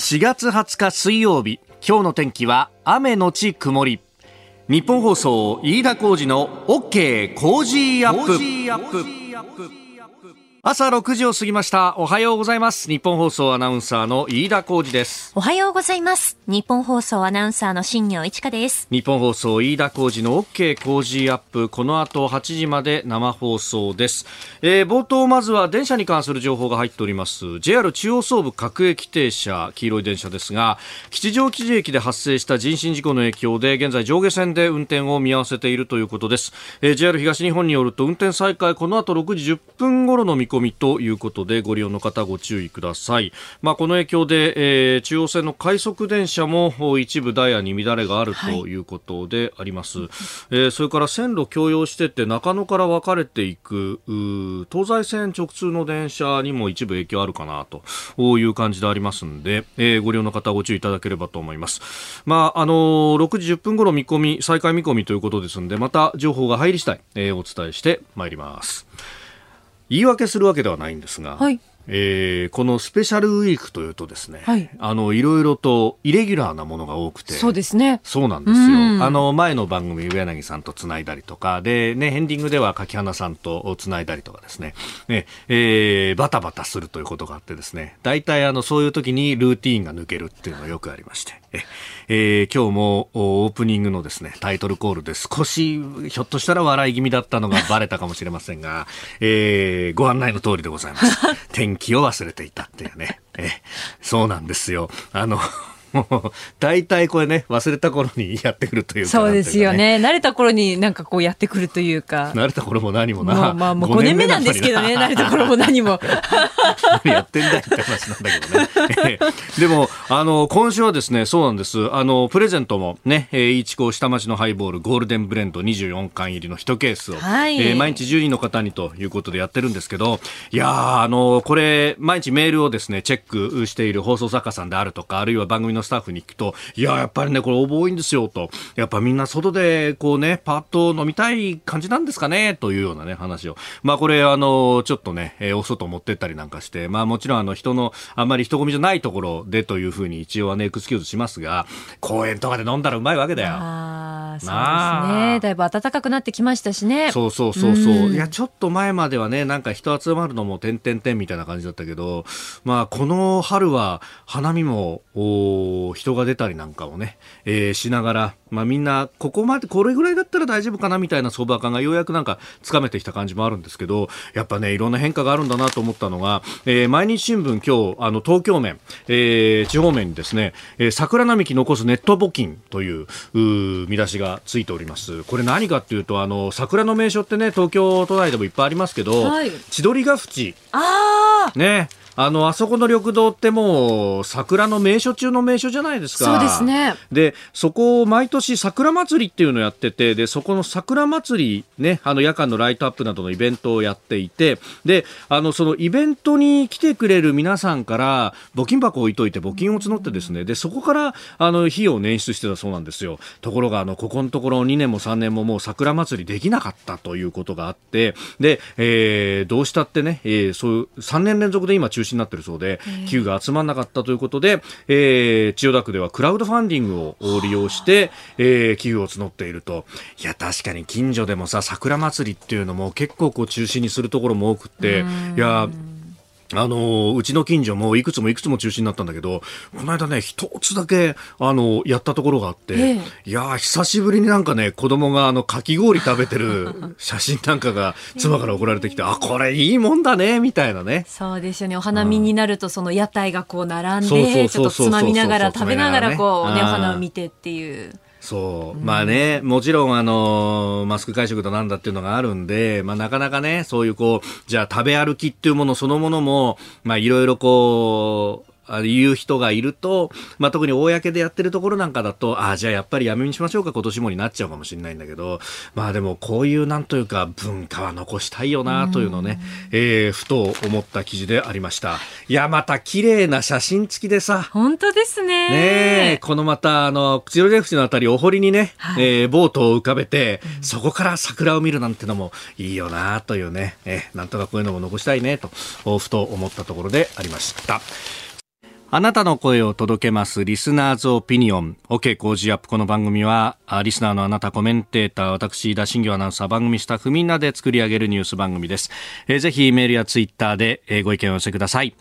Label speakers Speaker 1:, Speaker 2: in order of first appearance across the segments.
Speaker 1: 4月20日水曜日。今日の天気は雨のち曇り。ニッポン放送飯田浩司の OK Cozy up。朝6時を過ぎました。おはようございます。ニッポン放送アナウンサーの飯田浩司です。
Speaker 2: おはようございます。ニッポン放送アナウンサーの新行市佳です。
Speaker 1: ニッポン放送飯田浩司の OK Cozy up。この後8時まで生放送です、えー、冒頭まずは電車に関する情報が入っております。JR 中央総武各駅停車。黄色い電車ですが吉祥寺駅で発生した人身事故の影響で現在上下線で運転を見合わせているということです、えー、JR 東日本によると運転再開この後6時10分頃の見込みということでご利用の方ご注意ください。まあ、この影響で、えー、中央線の快速電車も一部ダイヤに乱れがあるということであります。はい、えー、それから線路共用してて中野から分かれていく東西線直通の電車にも一部影響あるかなという感じでありますんで、えー、ご利用の方ご注意いただければと思います。まあ、あのー、6時10分頃見込み、再開見込みということですので、また情報が入り次第、えー、お伝えしてまいります。言い訳するわけではないんですが、はい、えー、このスペシャルウィークというとですね、はい、あのいろいろとイレギュラーなものが多くて
Speaker 2: そうですね。
Speaker 1: そうなんですよ、あの前の番組上柳さんとつないだりとかで、ね、エンディングでは柿花さんとつないだりとかですね。ね、えー、バタバタするということがあってですね大体あのそういう時にルーティーンが抜けるっていうのがよくありまして。ええー、今日もオープニングのですね、タイトルコールで少し、ひょっとしたら笑い気味だったのがバレたかもしれませんが、えー、ご案内の通りでございます。天気を忘れていたっていうね。えそうなんですよ。あの、大体これね、忘れた頃にやってくるというか、
Speaker 2: そうですよね。慣れた頃になんかこうやってくるというか。
Speaker 1: 慣れた頃も何もな。
Speaker 2: まあ、まあ、もう5年目なんですけどね、慣れた頃も何も。
Speaker 1: 何やってんだいって話なんだけどね。でも、あの、今週はですね、そうなんです。あの、プレゼントもね、えー、一高下町のハイボールゴールデンブレンド24巻入りの1ケースを、はい、えー、毎日10人の方にということでやってるんですけど、いやー、あの、これ、毎日メールをですね、チェックしている放送作家さんであるとか、あるいは番組のスタッフに聞くと、いや、やっぱりね、これ応募多いんですよと。やっぱみんな外で、こうね、パッと飲みたい感じなんですかね？というようなね、話を。まあこれ、あの、ちょっとね、えー、お外持ってったりなんかして、まあもちろんあの人の、あんまり人混みじゃないところでというふうに一応はね、エクスキューズしますが、公園とかで飲んだらうまいわけだよ。
Speaker 2: ああ、そうですね。だいぶ暖かくなってきましたしね。
Speaker 1: そうそうそうそう。うん、いや、ちょっと前まではね、なんか人集まるのも点々点みたいな感じだったけど、まあこの春は花見も、お人が出たりなんかをね、えー、しながら、まあ、みんなここまでこれぐらいだったら大丈夫かなみたいな相場感がようやくなんかつかめてきた感じもあるんですけどやっぱねいろんな変化があるんだなと思ったのが、えー、毎日新聞今日あの東京面、えー、地方面にですね、えー、桜並木残すネット募金という見出しがついております。これ何かっていうとあの桜の名所ってね東京都内でもいっぱいありますけど、はい、千鳥ヶ淵。
Speaker 2: あ
Speaker 1: ねあの、あそこの緑道ってもう、桜の名所中の名所じゃないですか。
Speaker 2: そうですね。
Speaker 1: で、そこを毎年桜祭りっていうのをやってて、で、そこの桜祭り、ね、あの夜間のライトアップなどのイベントをやっていて、で、あの、そのイベントに来てくれる皆さんから、募金箱を置いといて募金を募ってですね、で、そこから、あの、費用を捻出してたそうなんですよ。ところが、あの、ここのところ2年も3年ももう桜祭りできなかったということがあって、で、えー、どうしたってね、えー、そういう3年連続で今中止になってるそうで、寄付が集まらなかったということで、えー、千代田区ではクラウドファンディングを利用して、えー、寄付を募っていると。いや、確かに近所でもさ、桜祭りっていうのも結構こう中止にするところも多くって、いや、あの、うちの近所もいくつもいくつも中止になったんだけど、この間ね、一つだけ、あの、やったところがあって、ええ、いや久しぶりになんかね、子供があの、かき氷食べてる 写真なんかが妻から送られてきて、あ、これいいもんだね、みたいなね。
Speaker 2: そうですよね。お花見になると、その屋台がこう並んで、ちょっとつまみながら食べながらこうね、お花を見てっていう。
Speaker 1: そう。まあね、もちろんあの、マスク会食となんだっていうのがあるんで、まあなかなかね、そういうこう、じゃあ食べ歩きっていうものそのものも、まあいろいろこう、言う人がいると、まあ、特に公でやってるところなんかだと、ああ、じゃあやっぱりやめにしましょうか、今年もになっちゃうかもしれないんだけど、まあでもこういうなんというか文化は残したいよなというのをね、えー、ふと思った記事でありました。いや、また綺麗な写真付きでさ。
Speaker 2: 本当ですね。
Speaker 1: ねこのまた、あの、口ロレフチのあたりお堀にね、はい、えー、ボートを浮かべて、そこから桜を見るなんてのもいいよなというね、えー、なんとかこういうのも残したいねと、ふと思ったところでありました。あなたの声を届けます。リスナーズオピニオン。OK 工事アップ。この番組は、リスナーのあなた、コメンテーター、私、田新業アナウンサー、番組スタッフみんなで作り上げるニュース番組です。ぜひメールやツイッターで、ご意見を寄せください。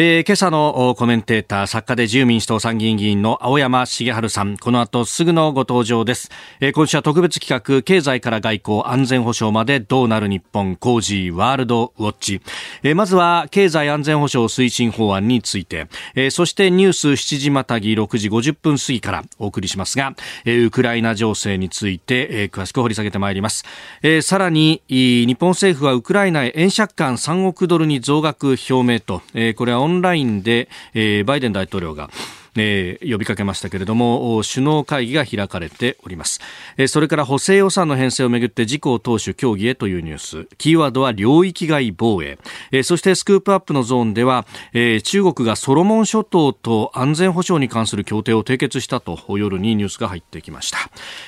Speaker 1: えー、今朝のコメンテーター、作家で自由民主党参議院議員の青山茂春さん、この後すぐのご登場です。えー、今週は特別企画、経済から外交、安全保障までどうなる日本、工事ワールドウォッチ。えー、まずは、経済安全保障推進法案について、えー、そしてニュース7時またぎ6時50分過ぎからお送りしますが、えー、ウクライナ情勢について、えー、詳しく掘り下げてまいります。えー、さらに、日本政府はウクライナへ円借款3億ドルに増額表明と、えー、これはオンラインで、えー、バイデン大統領がえー、呼びかけましたけれども首脳会議が開かれております、えー、それから補正予算の編成をめぐって自公党首協議へというニュース。キーワードは領域外防衛、えー、そしてスクープアップのゾーンでは、えー、中国がソロモン諸島と安全保障に関する協定を締結したと夜にニュースが入ってきました、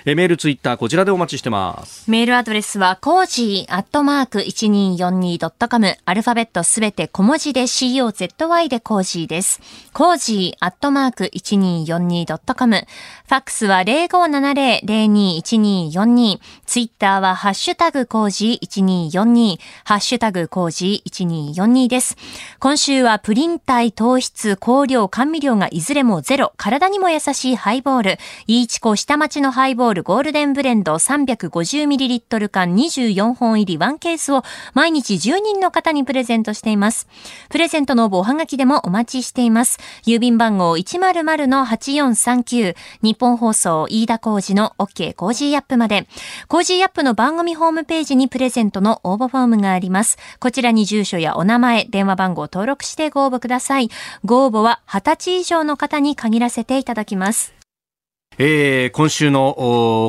Speaker 1: えー、メールツイッターこちらでお待ちしてます。
Speaker 2: メールアドレスは cozy アットマーク 1242.com アルファベットすべて小文字で COZY でコージーです。 cozy アットマーク 1242.com。ファックスは0570-021242。ツイッターはハッシュタグ cozy1242。ハッシュタグ cozy1242です。今週はプリン体、糖質、香料、甘味料がいずれもゼロ。体にも優しいハイボール。イーチコ下町のハイボールゴールデンブレンド 350ml 缶24本入り1ケースを毎日10人の方にプレゼントしています。プレゼントの応募おはがきでもお待ちしています。郵便番号1 000-8439日本放送飯田工事の OK 工事アップまで。工事アップの番組ホームページにプレゼントの応募フォームがあります。こちらに住所やお名前、電話番号を登録してご応募ください。ご応募は20歳以上の方に限らせていただきます。
Speaker 1: えー、今週の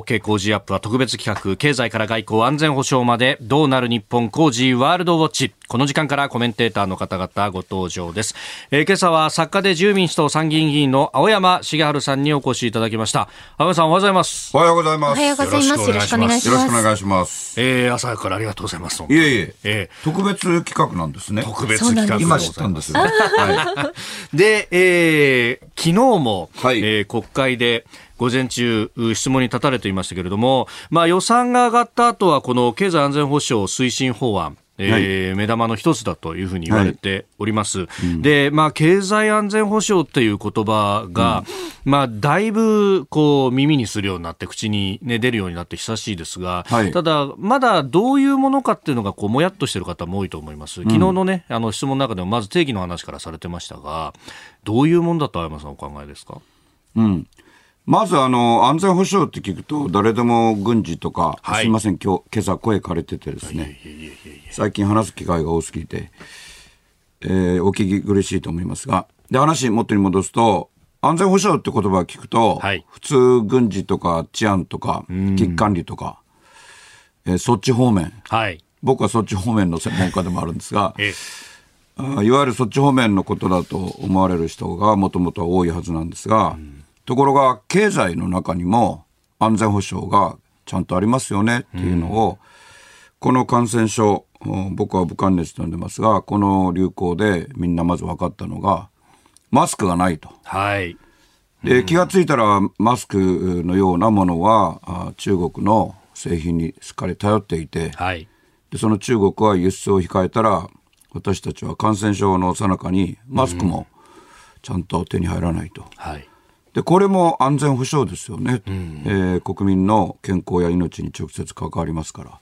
Speaker 1: OK 工事アップは特別企画、経済から外交安全保障までどうなる日本工事ワールドウォッチ。この時間からコメンテーターの方々ご登場です。えー、今朝は作家で自由民主党参議院議員の青山茂春さんにお越しいただきました。青山さんおはようございます。
Speaker 3: おはようございます。お
Speaker 2: はようございます。よろしくお願いします。
Speaker 3: よろしくお願いします。
Speaker 1: えー、朝からありがとうございます。い
Speaker 3: えいえ、えー、特別企画なんですね。
Speaker 1: 特別企画
Speaker 3: 今知ったんですよ。は
Speaker 1: い。で、えー、昨日も、はい、えー、国会で、午前中、質問に立たれていましたけれども、まあ、予算が上がった後は、この経済安全保障推進法案、えー、はい、目玉の一つだというふうに言われております。はい。うん、で、まあ、経済安全保障っていう言葉が、うん、まあ、だいぶ、こう、耳にするようになって、口に、ね、出るようになって久しいですが、はい、ただ、まだどういうものかっていうのが、こう、もやっとしてる方も多いと思います。昨日のね、あの、質問の中でも、まず定義の話からされてましたが、どういうものだと、青山さんお考えですか？
Speaker 3: うん。まずあの安全保障って聞くと、誰でも軍事とか、はい、すみません、今日今朝声枯れててですね、最近話す機会が多すぎて、えー、お聞き苦しいと思いますが、で話元に戻すと、安全保障って言葉を聞くと、はい、普通軍事とか治安とか危機管理とか、えー、そっち方面、はい、僕はそっち方面の専門家でもあるんですが、えあいわゆるそっち方面のことだと思われる人がもともとは多いはずなんですが、うんところが経済の中にも安全保障がちゃんとありますよねっていうのを、この感染症僕は武漢熱と呼んでますがこの流行でみんなまず分かったのがマスクがないと。
Speaker 1: はい
Speaker 3: で気が付いたらマスクのようなものは中国の製品にしっかり頼っていて、はい、でその中国は輸出を控えたら私たちは感染症のさなかにマスクもちゃんと手に入らないと。はいでこれも安全保障ですよね、うん、えー、国民の健康や命に直接関わりますから。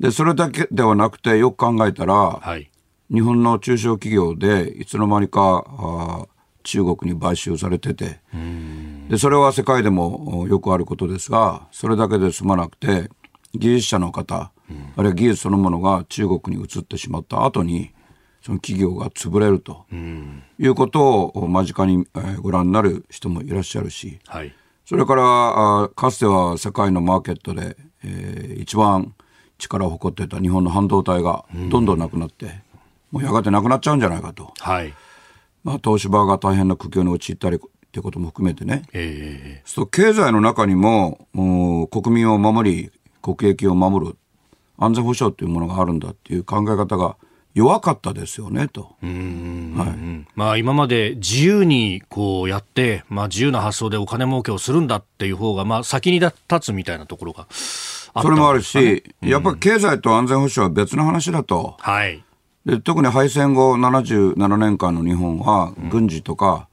Speaker 3: でそれだけではなくてよく考えたら、はい、日本の中小企業でいつの間にかあ中国に買収されてて、でそれは世界でもよくあることですがそれだけで済まなくて技術者の方、うん、あるいは技術そのものが中国に移ってしまった後にその企業が潰れるということを間近にご覧になる人もいらっしゃるし、はい、それからかつては世界のマーケットで、えー、一番力を誇っていた日本の半導体がどんどんなくなって、もうやがてなくなっちゃうんじゃないかと、はい。まあ、東芝が大変な苦境に陥ったりっていうことも含めてね、えー、そう経済の中にも国民を守り国益を守る安全保障というものがあるんだっていう考え方が弱かったですよねと。はい、
Speaker 1: まあ、今まで自由にこうやって、まあ、自由な発想でお金儲けをするんだっていう方が、まあ、先に立つみたいなところが、
Speaker 3: ね、それもあるし、やっぱり経済と安全保障は別の話だと。はい、で特に敗戦後77年間の日本は、軍事とか、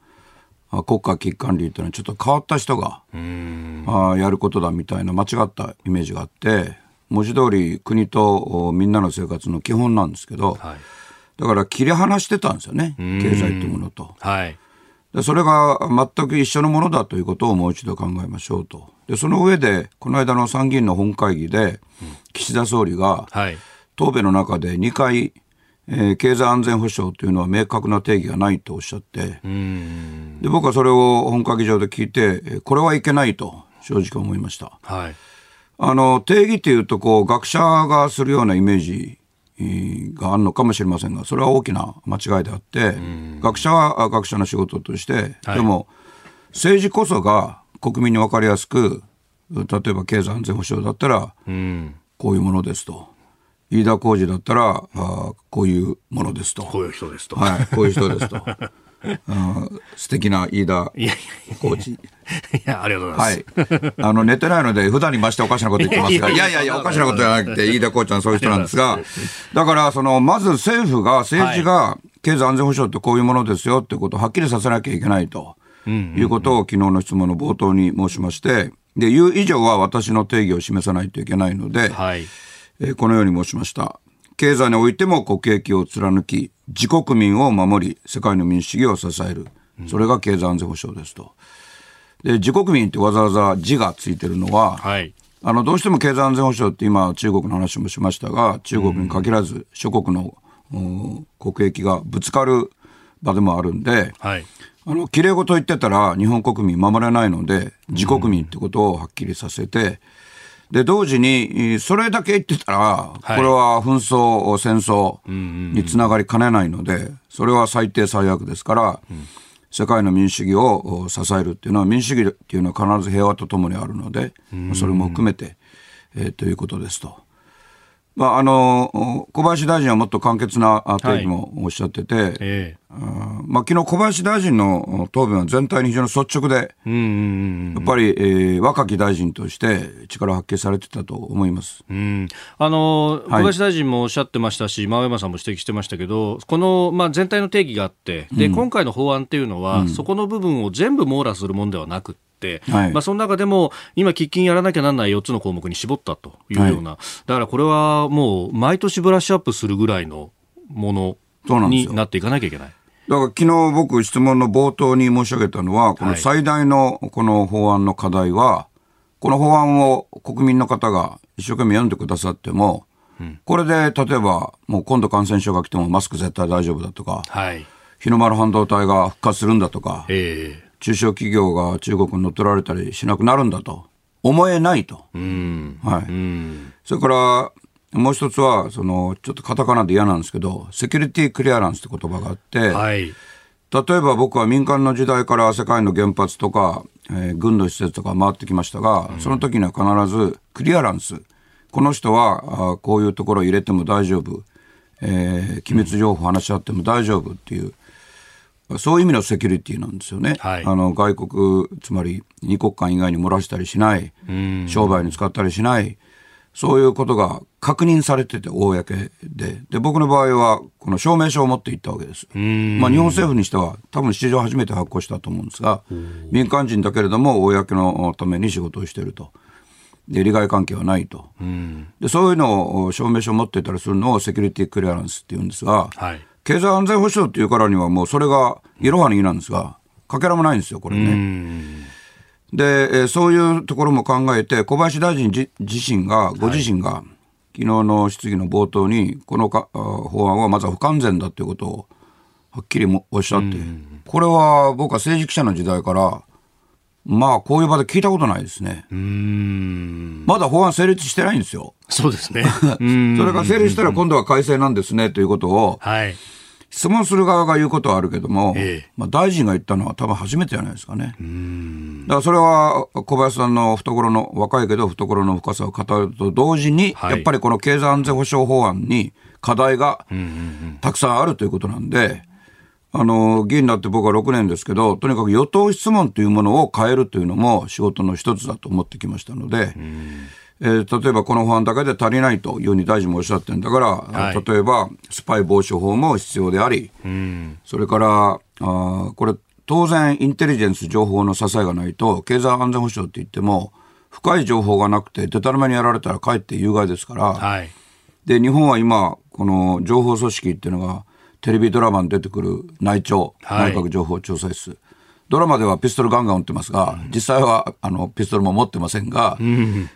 Speaker 3: 国家危機管理っていうのはちょっと変わった人があやることだみたいな間違ったイメージがあって文字通り国とみんなの生活の基本なんですけど、はい、だから切り離してたんですよね経済というものと。はい。でそれが全く一緒のものだということをもう一度考えましょうと。で、その上で、この間の参議院の本会議で、岸田総理が、答弁の中で2回、えー、経済安全保障というのは明確な定義がないとおっしゃって、で僕はそれを本会議場で聞いて、これはいけないと正直思いました。はい、あの定義というとこう、学者がするようなイメージがあるのかもしれませんが、それは大きな間違いであって、学者は学者の仕事として、はい、でも政治こそが国民に分かりやすく、例えば経済安全保障だったら、こういうものですと。飯田浩二だったらあこういうものですと。
Speaker 1: こういう人ですと。
Speaker 3: はいこういう人ですと。あ 素敵な飯田コーチ。い
Speaker 1: や、ありがとうござい
Speaker 3: ます。はい。あの、寝てないので、普段に増しておかしなこと言ってますが、いやいやいや、おかしなことじゃなくて、飯田コーチはそういう人なんですが、だから、その、まず政府が、政治が、経済安全保障ってこういうものですよってことをはっきりさせなきゃいけないと、いうことを昨日の質問の冒頭に申しまして、で、言う以上は私の定義を示さないといけないので、はいえー、このように申しました。経済においても国益を貫き、自国民を守り、世界の民主主義を支える。それが経済安全保障ですと。で、自国民ってわざわざ字がついてるのは、はい、あの、どうしても経済安全保障って今中国の話もしましたが、中国に限らず諸国の、国益がぶつかる場でもあるんで、はい、あの、綺麗事言ってたら日本国民守れないので、自国民ってことをはっきりさせて、で、同時に、それだけ言ってたら、これは紛争、戦争につながりかねないので、それは最低最悪ですから、世界の民主主義を支えるっていうのは、民主主義っていうのは必ず平和とともにあるので、それも含めて、えー、ということですと。まあ、あの小林大臣はもっと簡潔な定義もおっしゃってて、はいえー、まあ、昨日小林大臣の答弁は全体に非常に率直で、やっぱり、えー、若き大臣として力を発揮されてたと思います、
Speaker 1: うん、あの小林大臣もおっしゃってましたし、はい、山さんも指摘してましたけど、この、まあ、全体の定義があって、で、うん、今回の法案っていうのは、うん、そこの部分を全部網羅するものではなくて、はい、まあ、その中でも今、喫緊やらなきゃならない4つの項目に絞ったというような、はい、だからこれはもう毎年ブラッシュアップするぐらいのものになっていかなきゃいけない。
Speaker 3: だから昨日僕質問の冒頭に申し上げたのは、この最大のこの法案の課題は、この法案を国民の方が一生懸命読んでくださっても、これで例えばもう今度感染症が来てもマスク絶対大丈夫だとか、はい、日の丸半導体が復活するんだとか、え中小企業が中国に乗っ取られたりしなくなるんだと思えないと。はい。それから、もう一つは、その、ちょっとカタカナで嫌なんですけど、セキュリティクリアランスって言葉があって、はい、例えば僕は民間の時代から世界の原発とか、えー、軍の施設とか回ってきましたが、うん、その時には必ずクリアランス。この人は、あこういうところ入れても大丈夫。えー、機密情報話し合っても大丈夫っていう、そういう意味のセキュリティなんですよね。はい、あの外国、つまり二国間以外に漏らしたりしない、商売に使ったりしない、そういうことが確認されてて、公で。で、僕の場合は、この証明書を持って行ったわけです。まあ、日本政府にしては、多分史上初めて発行したと思うんですが、民間人だけれども、公のために仕事をしていると。で、利害関係はないと。で、そういうのを証明書を持ってたりするのをセキュリティクリアランスって言うんですが、はい経済安全保障っていうからにはもうそれがいろはになんですが、かけらもないんですよ、これね。で、えそういうところも考えて、小林大臣自身が、ご自身が、はい、昨日の質疑の冒頭に、このか法案はまずは不完全だということをはっきりもおっしゃって、これは僕は政治記者の時代から、まあ、こういう場で聞いたことないですね。まだ法案成立してないんですよ。
Speaker 1: そうですね。
Speaker 3: それが成立したら今度は改正なんですねということを、はい、質問する側が言うことはあるけども、ええ、まあ、大臣が言ったのは多分初めてじゃないですかね。だからそれは小林さんの懐の、若いけど懐の深さを語ると同時に、はい、やっぱりこの経済安全保障法案に課題がたくさんあるということなんで、あの、議員になって僕は6年ですけど、とにかく与党質問というものを変えるというのも仕事の一つだと思ってきましたので、えー、例えばこの法案だけで足りないというふうに大臣もおっしゃってるんだから、はい、例えばスパイ防止法も必要であり、それからあこれ当然インテリジェンス情報の支えがないと経済安全保障って言っても深い情報がなくてでたらめにやられたらかえって有害ですから、はい、で日本は今この情報組織っていうのがテレビドラマに出てくる内調、内閣情報調査室、ドラマではピストルガンガン撃ってますが、実際はあのピストルも持ってませんが、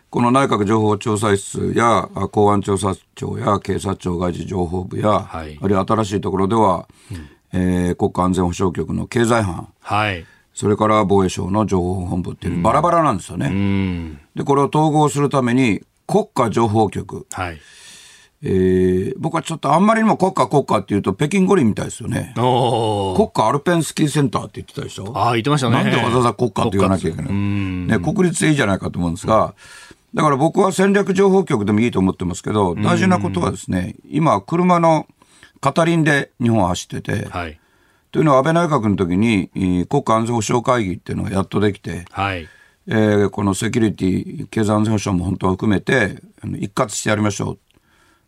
Speaker 3: この内閣情報調査室や公安調査庁や警察庁外事情報部や、はい、あるいは新しいところでは、うん、えー、国家安全保障局の経済班、はい、それから防衛省の情報本部っていうバラバラなんですよね。でこれを統合するために国家情報局、はいえー、僕はちょっとあんまりにも国家国家っていうと北京五輪みたいですよね。国家アルペンスキーセンターって言ってたでしょ？
Speaker 1: ああ、言ってましたね。
Speaker 3: なんでわざわざ国家って言わなきゃいけない。ね、国立でいいじゃないかと思うんですが、だから僕は戦略情報局でもいいと思ってますけど、大事なことはですね、今、車の片輪で日本は走ってて、はい、というのは安倍内閣の時に国家安全保障会議っていうのがやっとできて、はいえー、このセキュリティ、経済安全保障も本当は含めて、一括してやりましょう。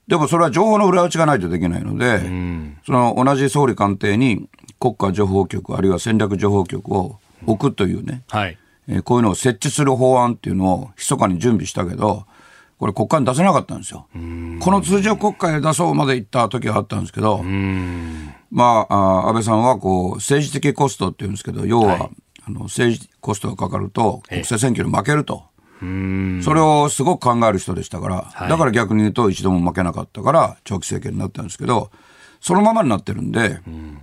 Speaker 3: でもそれは情報の裏打ちがないとできないので、うん、その同じ総理官邸に国家情報局あるいは戦略情報局を置くというね、はい、えー、こういうのを設置する法案っていうのを密かに準備したけど、これ国会に出せなかったんですよ。この通常国会で出そうまで行った時があったんですけど、まあ、安倍さんはこう政治的コストっていうんですけど、要は、はい、あの政治コストがかかると国政選挙に負けると。それをすごく考える人でしたから、はい、だから逆に言うと一度も負けなかったから長期政権になったんですけど、そのままになってるんで、ん、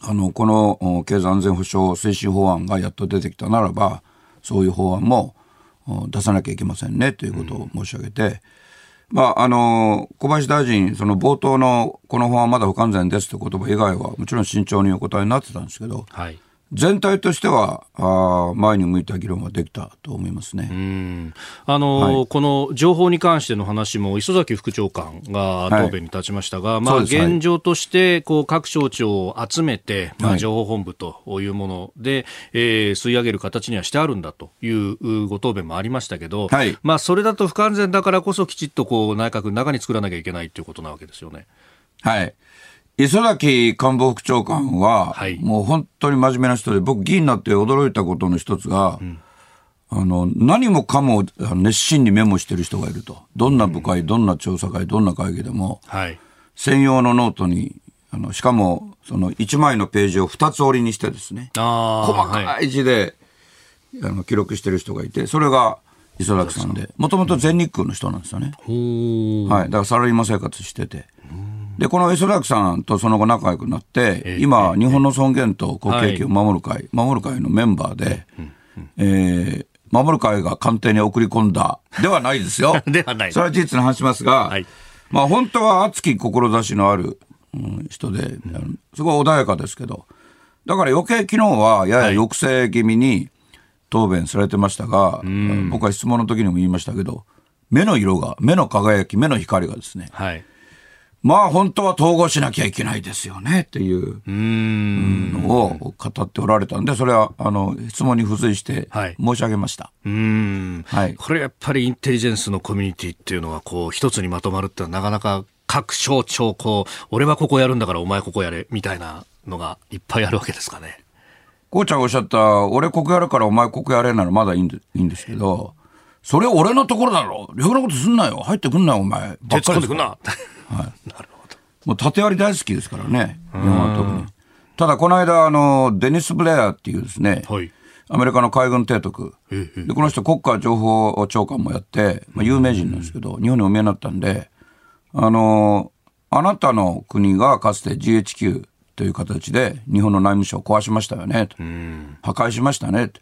Speaker 3: あの、この経済安全保障推進法案がやっと出てきたならば、そういう法案も出さなきゃいけませんねということを申し上げて、まあ、あの、小林大臣、その冒頭のこの法案まだ不完全ですという言葉以外は、もちろん慎重にお答えになってたんですけど、はい、全体としてはあ前に向いた議論ができたと思いますね。
Speaker 1: あの、はい、この情報に関しての話も磯崎副長官が答弁に立ちましたが、はい、まあ、現状としてこう各省庁を集めて、まあ、情報本部というもので、はい、えー、吸い上げる形にはしてあるんだというご答弁もありましたけど、はい、まあ、それだと不完全だからこそきちっとこう内閣の中に作らなきゃいけないということなわけですよね。
Speaker 3: はい磯崎官房副長官は、はい、もう本当に真面目な人で、僕議員になって驚いたことの一つが、うん、あの、何もかも熱心にメモしてる人がいると。どんな部会、うん、どんな調査会、どんな会議でも、はい、専用のノートに、あの、しかも、その1枚のページを2つ折りにしてですね、細かい字で、はい、あの記録してる人がいて、それが磯崎さんで、もともと全日空の人なんですよね。はい。だからサラリーマン生活してて。で、この磯崎さんとその後仲良くなって、えー、今、日本の尊厳と国益を守る会、はい、守る会のメンバーで、えー、守る会が官邸に送り込んだではないですよ。
Speaker 1: ではない。
Speaker 3: それは事実の話しますが、はい、まあ本当は熱き志のある、うん、人で、うん、すごい穏やかですけど、だから余計昨日はやや抑制気味に答弁されてましたが、はい、僕は質問の時にも言いましたけど、目の色が、目の輝き、目の光がですね、はいまあ本当は統合しなきゃいけないですよねっていうのを語っておられたんで、それはあの質問に付随して申し上げました。はい、
Speaker 1: はい、これやっぱりインテリジェンスのコミュニティっていうのはこう一つにまとまるってなかなか各省庁こう、俺はここやるんだからお前ここやれみたいなのがいっぱいあるわけですかね。
Speaker 3: こうちゃんがおっしゃった、俺ここやるからお前ここやれならまだいいんでいいんですけど、それ俺のところだろ。逆なことすんなよ。入ってくんなよ、お前。
Speaker 1: 手突っ込んでくんな。
Speaker 3: はい、なるほど。もう縦割り大好きですからね、日本は特に。ただ、この間、あの、デニス・ブレアっていうですね、はい、アメリカの海軍提督、でこの人、国家情報長官もやって、まあ、有名人なんですけど、日本にお見えになったんで、あの、あなたの国がかつて GHQ という形で日本の内務省を壊しましたよね、破壊しましたね、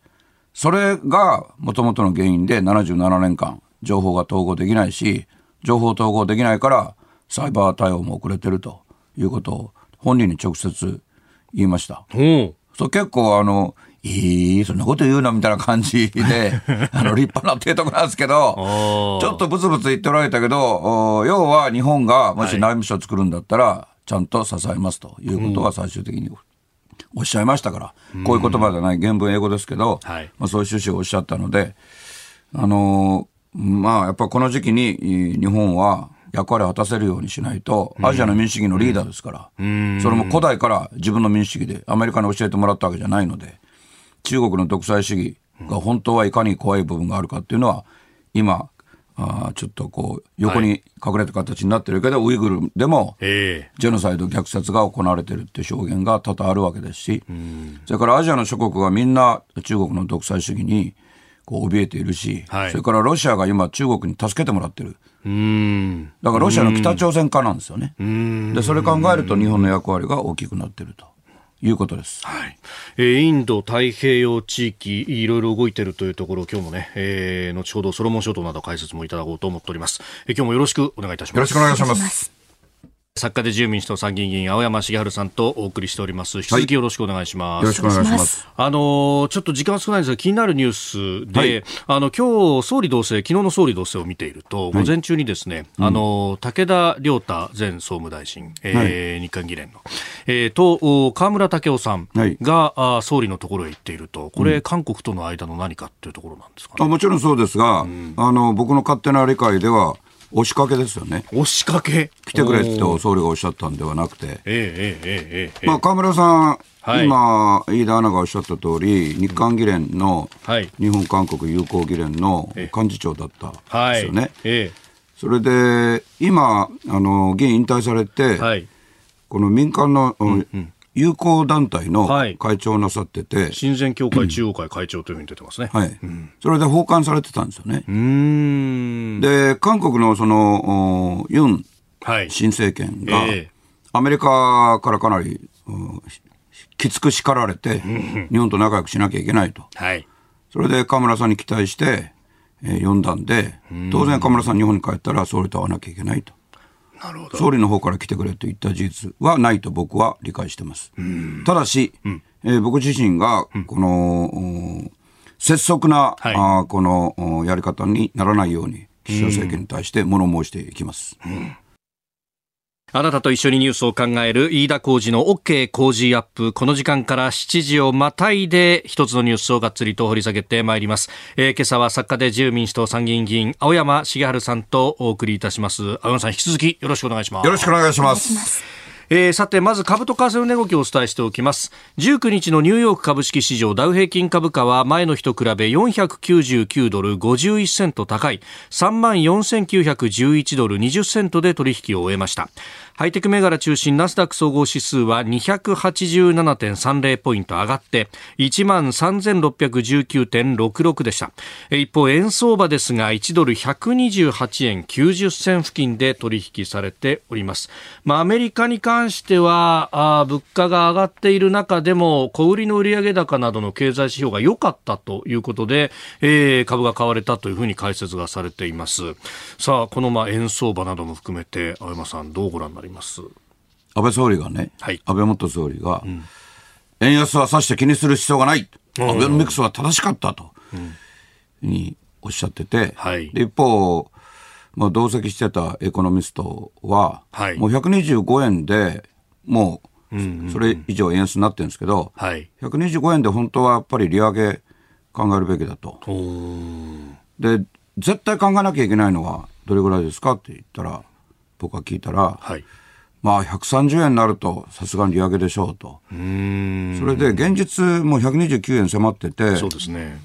Speaker 3: それがもともとの原因で77年間、情報が統合できないし、情報統合できないからサイバー対応も遅れてるということを本人に直接言いました。そう結構あのいい、そんなこと言うなみたいな感じで、あの、立派な提督なんですけど、ちょっとブツブツ言っておられたけど、要は日本がもし内務省を作るんだったら、はい、ちゃんと支えますということは最終的におっしゃいましたから、うん、こういう言葉じゃない、原文英語ですけど、はい、まあ、そういう趣旨をおっしゃったので、あのー、まあ、やっぱこの時期に日本は役割を果たせるようにしないと、アジアの民主主義のリーダーですから、うん、それも古代から自分の民主主義でアメリカに教えてもらったわけじゃないので、中国の独裁主義が本当はいかに怖い部分があるかっていうのは、今、あちょっとこう、横に隠れた形になってるけど、はい、ウイグルでも、ジェノサイド、虐殺が行われてるっていう証言が多々あるわけですし、それからアジアの諸国がみんな中国の独裁主義にこう怯えているし、はい、それからロシアが今中国に助けてもらってる。だからロシアの北朝鮮化なんですよね。で、それ考えると日本の役割が大きくなってると。いうことです。
Speaker 1: はい。えー、インド太平洋地域、いろいろ動いているというところ、今日もね、えー、後ほどソロモン諸島など解説もいただこうと思っております。えー、今日もよろしくお願いいたします。
Speaker 3: よろしくお願いします。
Speaker 1: 作家で自由民主党参議院議員青山茂春さんとお送りしております。引き続きよろしくお願いします、
Speaker 3: はい、よろしくお願いします。
Speaker 1: あのちょっと時間少ないんですが気になるニュースで、はい、あの今日総理同棲昨日の総理同棲を見ていると、午前中にですね、あの武田良太前総務大臣、えー日韓議連の、えー、と河村武雄さんが、はい、総理のところへ行っていると。これ、うん、韓国との間の何かというところなんですか、ね、
Speaker 3: あもちろんそうですが、うん、あの僕の勝手な理解では押しかけですよね。
Speaker 1: 押しかけ？
Speaker 3: 来てくれって総理がおっしゃったんではなくて。ええ
Speaker 1: ええええ
Speaker 3: まあ、河村さん、はい、今、飯田アナがおっしゃった通り、日韓議連の、日本韓国友好議連の幹事長だったんですよね。ええ、それで、今、あの、議員引退されて、はい、この民間の、うんうん友好団体の会長をなさってて、はい、
Speaker 1: 親善協会中央会会長というふうに出てますね。
Speaker 3: はい。うん、それで訪韓されてたんですよね。で、韓国のその、ユン新政権が、アメリカからかなり、きつく叱られて、日本と仲良くしなきゃいけないと。はい。それで河村さんに期待して、えー、呼んだんで、当然河村さん日本に帰ったら総理と会わなきゃいけないと。総理の方から来てくれといった事実はないと僕は理解してます。ただし、うん、えー、僕自身が、この、うん、拙速な、はい、あこのやり方にならないように、岸田政権に対して物申していきます。うん
Speaker 1: あなたと一緒にニュースを考える飯田浩二の OK 工事アップ。この時間から7時をまたいで一つのニュースをがっつりと掘り下げてまいります。えー、今朝は作家で自由民主党参議院議員青山茂春さんとお送りいたします。青山さん引き続きよろしくお願いします。
Speaker 3: よろしくお願いします。
Speaker 1: えー、さてまず株と為替の値動きをお伝えしておきます19日のニューヨーク株式市場ダウ平均株価は前の日と比べ499ドル51セント高い3万4911ドル20セントで取引を終えましたハイテク銘柄中心ナスダック総合指数は287.30ポイント上がって13,619.66でした。一方、円相場ですが1ドル128円90銭付近で取引されております。まあ、アメリカに関してはあ物価が上がっている中でも小売りの売上高などの経済指標が良かったということで、えー、株が買われたというふうに解説がされています。さあ、このまあ円相場なども含めて青山さんどうご覧になります
Speaker 3: 安倍総理がね、はい、安倍元総理が、うん、円安はさして気にする必要がない、うん、アベノミクスは正しかったと、うん、におっしゃってて、はい、一方、まあ、同席してたエコノミストは、はい、もう125円でもうそれ以上円安になってるんですけど、はい、125円で本当はやっぱり利上げ考えるべきだと。で絶対考えなきゃいけないのはどれぐらいですかって言ったら僕は聞いたら、はい、まあ130円になるとさすがに利上げでしょうと。それで現実もう129円迫ってて、
Speaker 1: そうですね。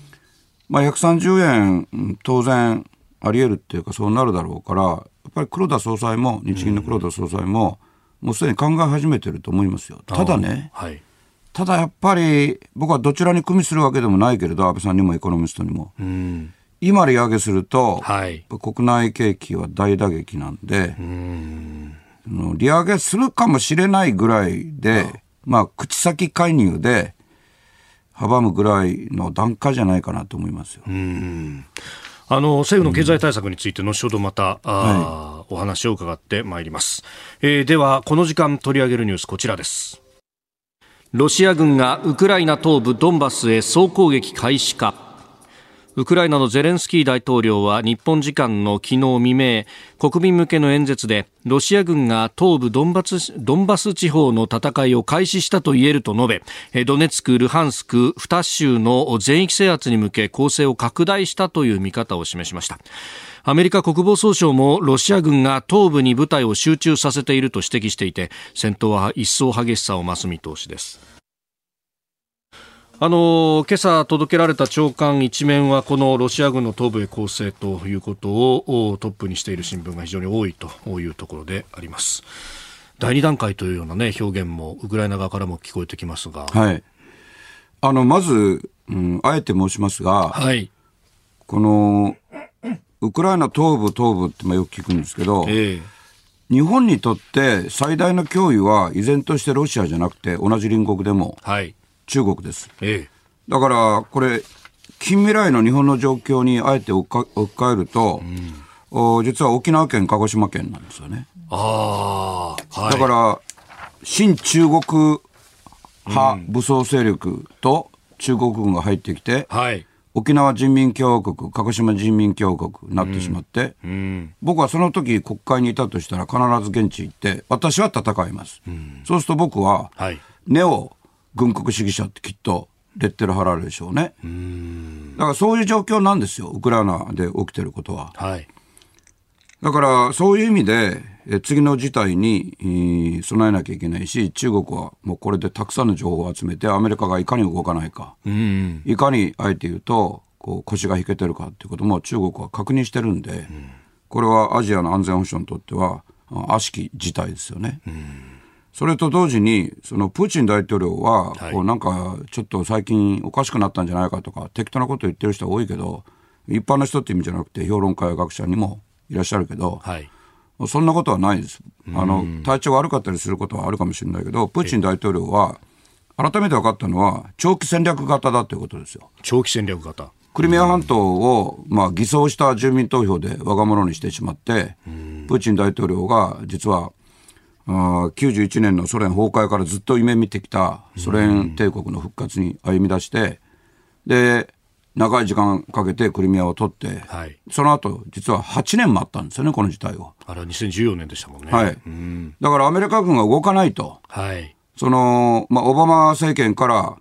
Speaker 3: まあ130円当然あり得るっていうかそうなるだろうから、やっぱり黒田総裁も、日銀の黒田総裁も、もうすでに考え始めてると思いますよ。ただね、はい、ただやっぱり僕はどちらに組みするわけでもないけれど、安倍さんにもエコノミストにも。今利上げすると、はい、国内景気は大打撃なんで、ん。利上げするかもしれないぐらいで、まあ、口先介入で阻むぐらいの段階じゃないかなと思いますよ。
Speaker 1: あの政府の経済対策について後ほどまた、あはい、お話を伺ってまいります、えー、ではこの時間取り上げるニュースこちらです。ロシア軍がウクライナ東部ドンバスへ総攻撃開始かウクライナのゼレンスキー大統領は日本時間の昨日未明国民向けの演説でロシア軍が東部ドンバスドンバス地方の戦いを開始したと言えると述べドネツク、ルハンスク2州の全域制圧に向け攻勢を拡大したという見方を示しました。アメリカ国防総省もロシア軍が東部に部隊を集中させていると指摘していて戦闘は一層激しさを増す見通しです。あの今朝届けられた長官一面はこのロシア軍の東部へ攻勢ということをトップにしている新聞が非常に多いというところであります。第2段階というような、ね、表現もウクライナ側からも聞こえてきますが、
Speaker 3: はい、あのまず、うん、あえて申しますが、はい、このウクライナ東部、東部ってよく聞くんですけど、えー、日本にとって最大の脅威は依然としてロシアじゃなくて同じ隣国でも中国です。えー、だからこれ近未来の日本の状況にあえて置き換えると、うん、実は沖縄県、鹿児島県なんですよね。あはい、だから新中国派武装勢力と中国軍が入ってきて、はい、沖縄人民共和国、鹿児島人民共和国になってしまって、うんうん、僕はその時国会にいたとしたら必ず現地行って、私は戦います。うん、そうすると僕は、はい、ネオ軍国主義者ってきっとレッテル貼られるでしょうね。だからそういう状況なんですよ、ウクライナで起きてることは。はい、だからそういう意味で、次の事態に備えなきゃいけないし、中国はもうこれでたくさんの情報を集めて、アメリカがいかに動かないか、うん、いかにあえて言うと、こう腰が引けてるかっていうことも中国は確認してるんで、うん、これはアジアの安全保障にとっては、悪しき事態ですよね。うん、それと同時に、そのプーチン大統領は、こうなんかちょっと最近おかしくなったんじゃないかとか、適当なこと言ってる人は多いけど、一般の人って意味じゃなくて、評論家や学者にもいらっしゃるけど、はいそんなことはないです。あの、体調悪かったりすることはあるかもしれないけど、プーチン大統領は、改めて分かったのは、長期戦略型だということですよ。
Speaker 1: 長期戦略型。
Speaker 3: クリミア半島を、まあ、偽装した住民投票で我が物にしてしまって、プーチン大統領が実は、あ91年のソ連崩壊からずっと夢見てきたソ連帝国の復活に歩み出して、で、長い時間かけてクリミアを取って、はい、その後実は8年待ったんですよね、この事態を。
Speaker 1: あれは2014年でしたもんね。
Speaker 3: はい。だからアメリカ軍が動かないと、はい、その、まあ、オバマ政権からあ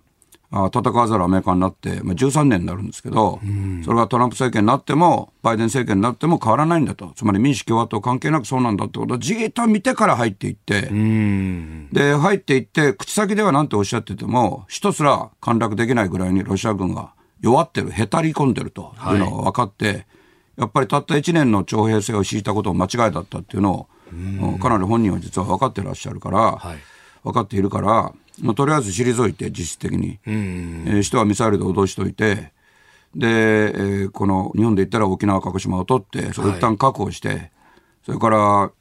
Speaker 3: 戦わざるアメリカになって、まあ、13年になるんですけど、それがトランプ政権になっても、バイデン政権になっても変わらないんだと。つまり民主共和党関係なくそうなんだってこと。をじっと見てから入っていって、で、入っていって、口先ではなんておっしゃってても、一つら陥落できないぐらいにロシア軍が弱ってる、へたり込んでるというのが分かって、はい、やっぱりたった1年の徴兵制を敷いたことを間違いだったっていうのを、かなり本人は実は分かってらっしゃるから、はい、分かっているから、まあ、とりあえず退いて、実質的に、えー、人はミサイルで脅しといて、で、えー、この日本で言ったら沖縄、鹿児島を取って、それを一旦確保して、はい、それから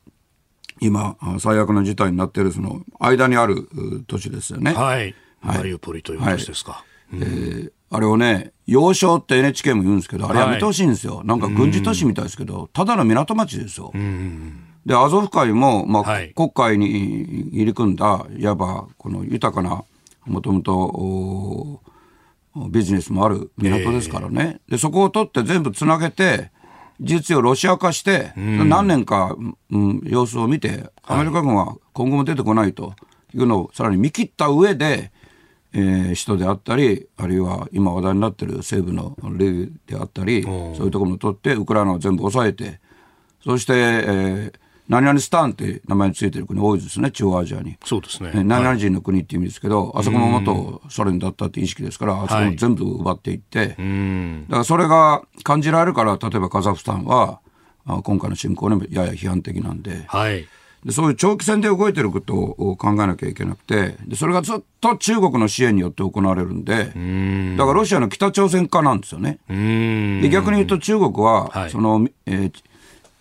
Speaker 3: 今、最悪の事態になっているその間にある都市ですよね。
Speaker 1: はい。マリウポリという都市ですか。
Speaker 3: はい、えーあれをね、要衝って NHK も言うんですけど、あれやめてほしいんですよ、はい、なんか軍事都市みたいですけど、ただの港町ですよ。で、アゾフ海も、まあ、はい、黒海に入り組んだ、いわばこの豊かな、もともとビジネスもある港ですからね、えー、でそこを取って全部つなげて、事実上ロシア化して、何年か、うん、様子を見て、アメリカ軍は今後も出てこないというのをさらに見切った上で、えー、人であったりあるいは今話題になっている西部の例であったりそういうところも取ってウクライナを全部抑えてそして、えー、何々スタンって名前についてる国多いですね、中央アジアに。
Speaker 1: そうですね。
Speaker 3: 何々人の国って意味ですけど、はい、あそこも元ソ連だったって意識ですから、あそこも全部奪っていって、はい、だからそれが感じられるから、例えばカザフスタンは、今回の侵攻にやや批判的なんで、はい、でそういう長期戦で動いてることを考えなきゃいけなくてでそれがずっと中国の支援によって行われるんでだからロシアの北朝鮮化なんですよね。で逆に言うと中国は、はい、そのえー、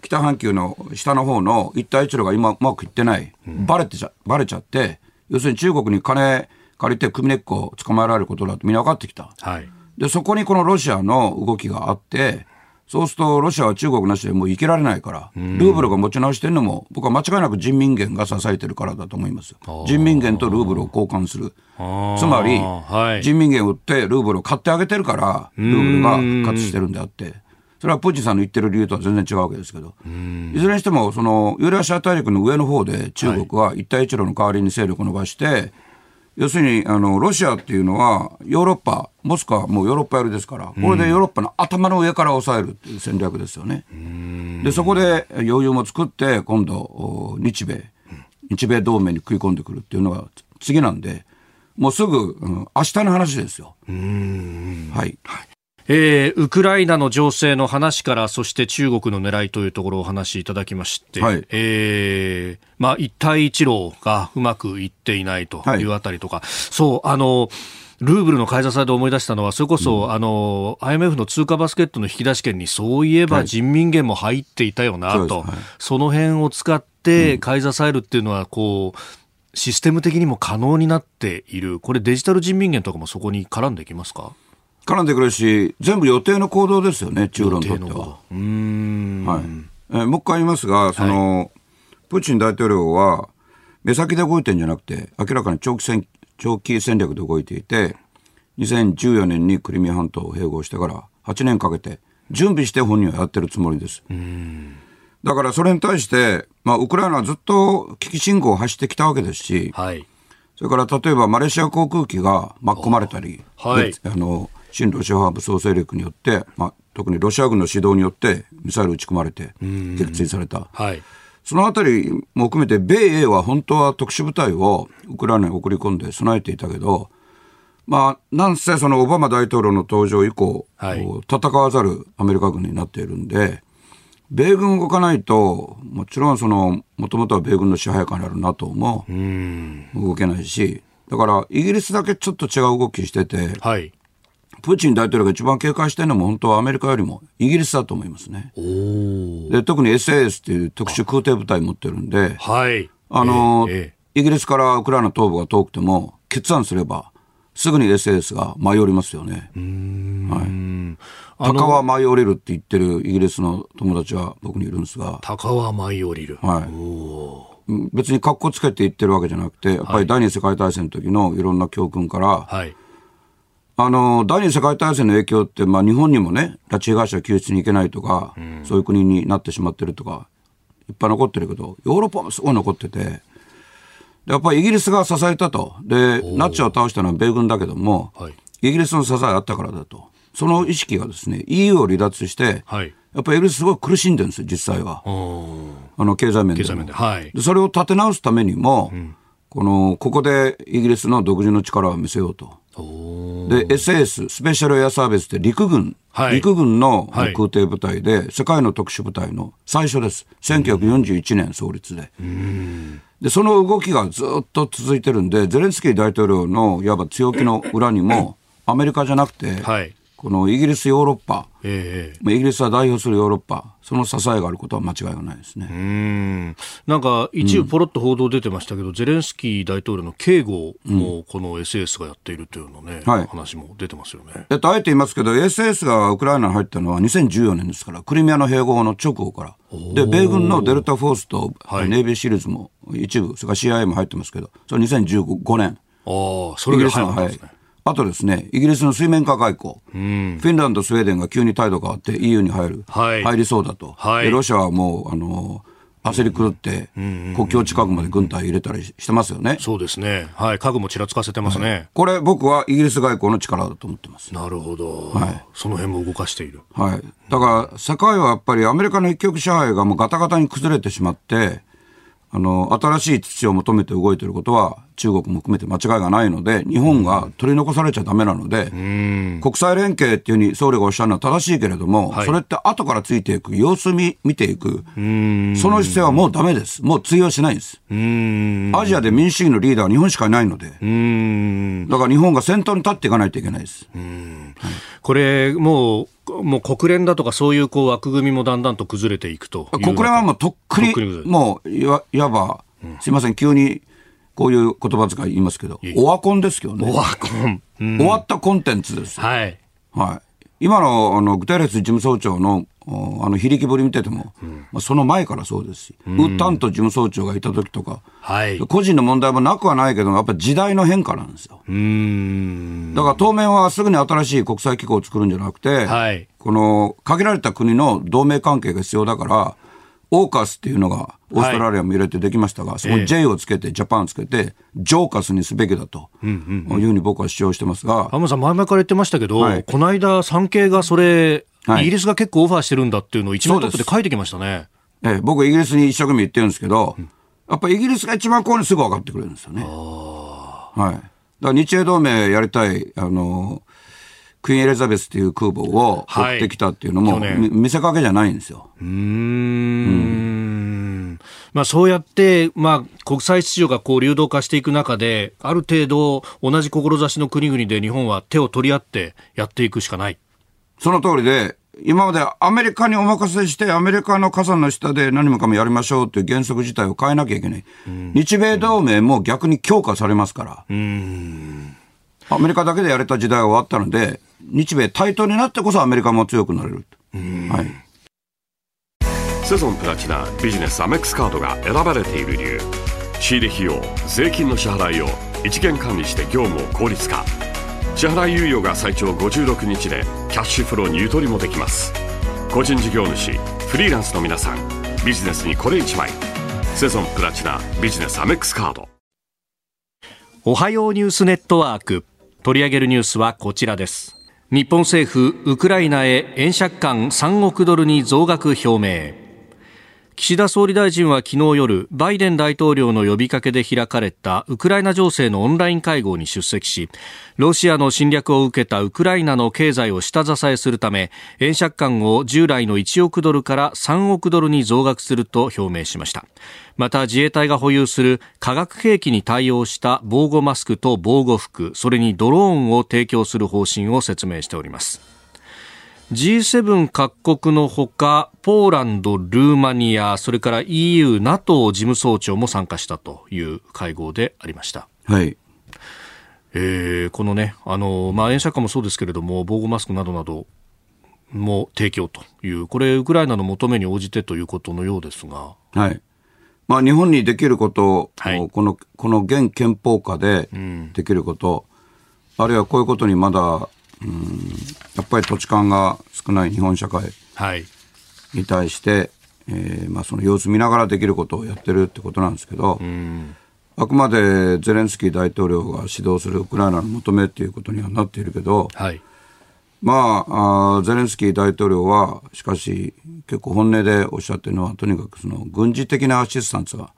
Speaker 3: 北半球の下の方の一帯一路が今うまくいってない、バレてちゃバレちゃって要するに中国に金借りて組根っこを捕まえられることだとみんな分かってきた。はい、でそこにこのロシアの動きがあってそうするとロシアは中国なしでもう生きられないから、ルーブルが持ち直してるのも、僕は間違いなく人民元が支えてるからだと思います。人民元とルーブルを交換する。つまり、はい、人民元を売ってルーブルを買ってあげてるから、ルーブルが復活してるんであって。それはプーチンさんの言ってる理由とは全然違うわけですけど、いずれにしても、そのユーラシア大陸の上の方で中国は一帯一路の代わりに勢力を伸ばして、要するにあのロシアっていうのはヨーロッパモスクワはもうヨーロッパ寄りですから、これでヨーロッパの頭の上から抑えるっていう戦略ですよね。でそこで余裕も作って今度日米日米同盟に食い込んでくるっていうのが次なんでもうすぐ、うん、明日の話ですよ。はい、
Speaker 1: はいえー、ウクライナの情勢の話から、そして中国の狙いというところをお話しいただきまして、はい、えー、まあ、一帯一路がうまくいっていないというあたりとか、はい、そう、あの、ルーブルの買い支えで思い出したのは、それこそ、うん、あの、IMF の通貨バスケットの引き出し権に、そういえば人民元も入っていたよな、と、はい、その辺を使って買い支えるっていうのは、こう、システム的にも可能になっている。これデジタル人民元とかもそこに絡んできますか？
Speaker 3: 絡んでくるし、全部予定の行動ですよね、中ロにとっては。
Speaker 1: うん。
Speaker 3: はい。えー、もう一回言いますが、その、はい、プーチン大統領は、目先で動いてるんじゃなくて、明らかに長期戦長期戦略で動いていて、2014年にクリミア半島を併合してから8年かけて、準備して本人はやってるつもりです。だからそれに対して、まあ、ウクライナはずっと危機信号を発してきたわけですし、はい、それから例えばマレーシア航空機が巻き込まれたり、はい、あの親ロシア派武装勢力によって、まあ、特にロシア軍の指導によってミサイル撃ち込まれて撃墜された。はい、そのあたりも含めて、米英は本当は特殊部隊をウクライナに送り込んで備えていたけど、まあ、なんせそのオバマ大統領の登場以降、はい、戦わざるアメリカ軍になっているんで、米軍動かないと、もちろんその、もともとは米軍の支配下にある NATO も動けないし、だからイギリスだけちょっと違う動きしてて、はい、プーチン大統領が一番警戒してるのも本当はアメリカよりもイギリスだと思いますね。で特に SAS っていう特殊空挺部隊持ってるんで、はい、あの、えーえー、イギリスからウクライナ東部が遠くても決断すればすぐに SAS が舞い降りますよね。はい、鷹は舞い降りるって言ってるイギリスの友達は僕にいるんですが。
Speaker 1: 鷹は舞い降りる。
Speaker 3: はい。別に格好つけて言ってるわけじゃなくて、やっぱり第二次世界大戦の時のいろんな教訓から、はいあの、第二次世界大戦の影響って、まあ日本にもね、拉致被害者救出に行けないとか、うん、そういう国になってしまってるとか、いっぱい残ってるけど、ヨーロッパもすごい残ってて、やっぱりイギリスが支えたと。で、ナチを倒したのは米軍だけども、はい、イギリスの支えあったからだと。その意識がですね、EU を離脱して、はい、やっぱりイギリスすごい苦しんでるんですよ、実際は。あの、経済面で経済面で。はい。で、それを立て直すためにも、うん、この、ここでイギリスの独自の力を見せようと。で SAS スペシャルエアサービスって陸軍、はい、陸軍の空挺部隊で、世界の特殊部隊の最初です。1941年創立で。でその動きがずっと続いてるんでゼレンスキー大統領のいわば強気の裏にもアメリカじゃなくて、はい、このイギリス、ヨーロッパ、えー、イギリスは代表するヨーロッパ、その支えがあることは間違いがないですね。
Speaker 1: うん。なんか、一部ポロっと報道出てましたけど、うん、ゼレンスキー大統領の警護もこの SS がやっているというのね、うん、話も出てますよね。
Speaker 3: えっと、あえて言いますけど、SS がウクライナに入ったのは2014年ですから、クリミアの併合の直後から。で、米軍のデルタフォースと、はい、ネイビーシリーズも一部、それから CIA も入ってますけど、それ2015年。
Speaker 1: ああ、それぐらい早かったですね。
Speaker 3: あとですね、イギリスの水面下外交、うん、フィンランド、スウェーデンが急に態度変わって EU に入る、はい、入りそうだと、はい、でロシアはもう、あの焦り狂って、国境近くまで軍隊入れたりしてますよね。
Speaker 1: そうですね。はい。家具もちらつかせてますね、はい、
Speaker 3: これ、僕はイギリス外交の力だと思ってます。
Speaker 1: なるほど。はい。その辺も動かしている。
Speaker 3: はい。だから、世界はやっぱりアメリカの一極支配がもうガタガタに崩れてしまって、あの、新しい土を求めて動いていることは、中国も含めて間違いがないので、日本が取り残されちゃだめなので、国際連携っていうふうに総理がおっしゃるのは正しいけれども、はい、それって後からついていく、様子見見ていく、その姿勢はもうだめです。もう通用しないんです。アジアで民主主義のリーダーは日本しかいないので、だから日本が先頭に立っていかないといけないです。
Speaker 1: これ、もう、もう国連だとかそういうこう枠組みもだんだんと崩れていくと
Speaker 3: 国連はもうとっくに、もういわいわば、すみません、急にこういう言葉遣い言いますけど、オワコンですけどね。
Speaker 1: オワコン。
Speaker 3: 終わったコンテンツです。はい。はい。今のあのグテーレス事務総長のあの非力ぶり見てても、うん、まあ、その前からそうですし、うん、ウッタンと事務総長がいた時とか、はい、個人の問題もなくはないけど、やっぱり時代の変化なんですよ。だから当面はすぐに新しい国際機構を作るんじゃなくて、はい、この限られた国の同盟関係が必要だから、オーカスっていうのがオーストラリアも入れてできましたが、はい、そこ J をつけて、ジャパンをつけて、ジョーカスにすべきだというふうに僕は主張してますが。
Speaker 1: 浜さん、前々から言ってましたけど、はい、この間、産経がそれ、イギリスが結構オファーしてるんだっていうのを一面トップで書いてきましたね。
Speaker 3: ええ、僕、イギリスに一生懸命言ってるんですけど、うん、やっぱりイギリスが一番こういうのすぐ分かってくれるんですよね。はい。だから日英同盟やりたい、あの、クイーンエリザベスっていう空母を追ってきたっていうのも、はい、見せかけじゃないんですよ。うん
Speaker 1: うんまあ、そうやって、まあ、国際秩序がこう流動化していく中で、ある程度、同じ志の国々で日本は手を取り合ってやっていくしかない。
Speaker 3: その通りで、今までアメリカにお任せして、アメリカの傘の下で何もかもやりましょうという原則自体を変えなきゃいけない。日米同盟も逆に強化されますから。アメリカだけでやれた時代が終わったので、日米対等になってこそアメリカも強くなれる。はい。
Speaker 4: セゾンプラチナビジネスアメックスカードが選ばれている理由。仕入れ費用、税金の支払いを一元管理して業務を効率化。支払い猶予が最長56日でキャッシュフローにゆとりもできます個人事業主フリーランスの皆さんビジネスにこれ1枚セゾンプラチナビジネスアメックスカード
Speaker 1: おはようニュースネットワーク取り上げるニュースはこちらです。日本政府ウクライナへ円借款3億ドルに増額表明。岸田総理大臣は昨日夜バイデン大統領の呼びかけで開かれたウクライナ情勢のオンライン会合に出席しロシアの侵略を受けたウクライナの経済を下支えするため円借款を従来の1億ドルから3億ドルに増額すると表明しました。また自衛隊が保有する化学兵器に対応した防護マスクと防護服それにドローンを提供する方針を説明しております。G7 各国のほか、ポーランド、ルーマニア、それから EU、NATO 事務総長も参加したという会合でありました。
Speaker 3: はい。
Speaker 1: えー、このね、あの、まあ、円借款もそうですけれども、防護マスクなどなども提供という、これ、ウクライナの求めに応じてということのようですが。
Speaker 3: はい。まあ、日本にできること、はい、この、この現憲法下でできること、うん、あるいはこういうことにまだうん。やっぱり土地勘が少ない日本社会。に対して、はい、えー、まあ、その様子見ながらできることをやってるってことなんですけど、あくまでゼレンスキー大統領が指導するウクライナの求めっていうことにはなっているけど、はい、まああゼレンスキー大統領はしかし結構本音でおっしゃってるのはとにかくその軍事的なアシスタンスが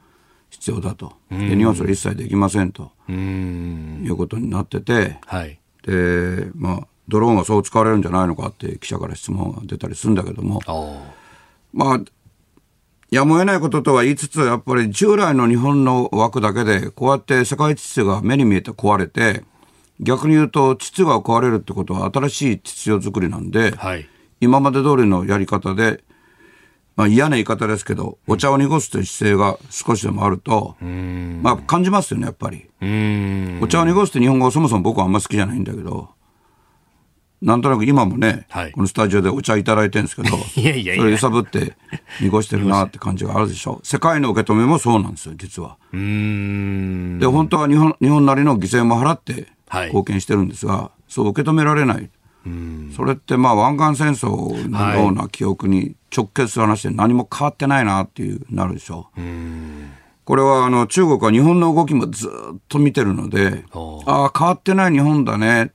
Speaker 3: 必要だと、で日本それ一切できませんということになってて、はい、で、まあ、ドローンはそう使われるんじゃないのかって記者から質問が出たりするんだけども、まあ、やむを得ないこととは言いつつ、やっぱり従来の日本の枠だけで、こうやって世界秩序が目に見えて壊れて、逆に言うと、秩序が壊れるってことは新しい秩序作りなんで、はい、今まで通りのやり方で、まあ、嫌な言い方ですけど、お茶を濁すという姿勢が少しでもあると、まあ、感じますよね、やっぱり。お茶を濁すって日本語そもそも僕はあんま好きじゃないんだけど、なんとなく今もね、はい、このスタジオでお茶いただいてるんですけど、いやいやいやそれ揺さぶって濁してるなって感じがあるでしょ。世界の受け止めもそうなんですよ、実は。で、本当は日本日本なりの犠牲も払って貢献してるんですが、はい、そう受け止められない。それってまあ湾岸戦争のような記憶に直結する話で何も変わってないなっていうなるでしょう。これはあの中国は日本の動きもずっと見てるので、ああ、変わってない日本だね。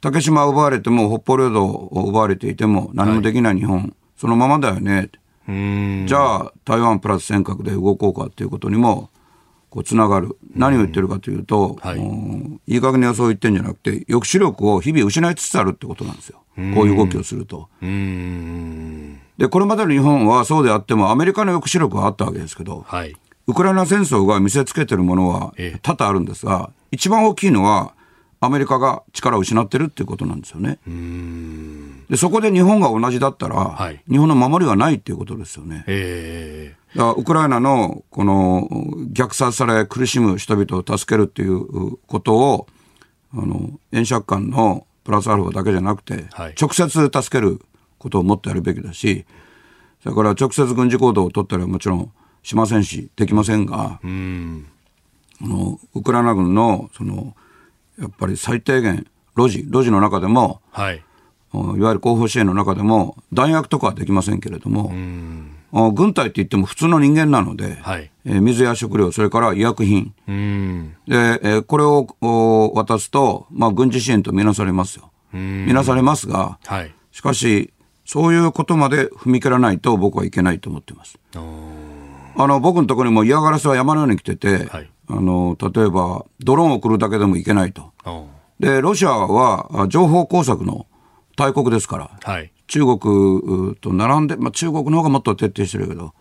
Speaker 3: 竹島を奪われても北方領土を奪われていても何もできない日本、はい、そのままだよね。じゃあ台湾プラス尖閣で動こうかっていうことにもこうつながる。何を言ってるかというと、はい、いい加減にはそう言ってんじゃなくて、抑止力を日々失いつつあるってことなんですよ。こういう動きをすると。で、これまでの日本はそうであっても、アメリカの抑止力はあったわけですけど、はい、ウクライナ戦争が見せつけてるものは多々あるんですが、一番大きいのは、アメリカが力を失ってるっていうことなんですよね。でそこで日本が同じだったら、はい、日本の守りはないっていうことですよね。だからウクライナのこの虐殺され苦しむ人々を助けるっていうことをあの円借款のプラスアルファだけじゃなくて、はい、直接助けることをもっとやるべきだし、それから直接軍事行動を取ったりはもちろんしませんし、できませんが、うん。のウクライナ軍のそのやっぱり最低限、路地、路地の中でも、はい、いわゆる後方支援の中でも、弾薬とかはできませんけれども、軍隊って言っても普通の人間なので、はい、えー、水や食料、それから医薬品、でえー、これを渡すと、まあ、軍事支援とみなされますよ。みなされますが、はい、しかし、そういうことまで踏み切らないと僕はいけないと思ってます。あの僕のところにも嫌がらせは山のように来てて、はい、あの例えばドローンを送るだけでもいけないと。でロシアは情報工作の大国ですから、はい、中国と並んで、まあ、中国の方がもっと徹底してるけど。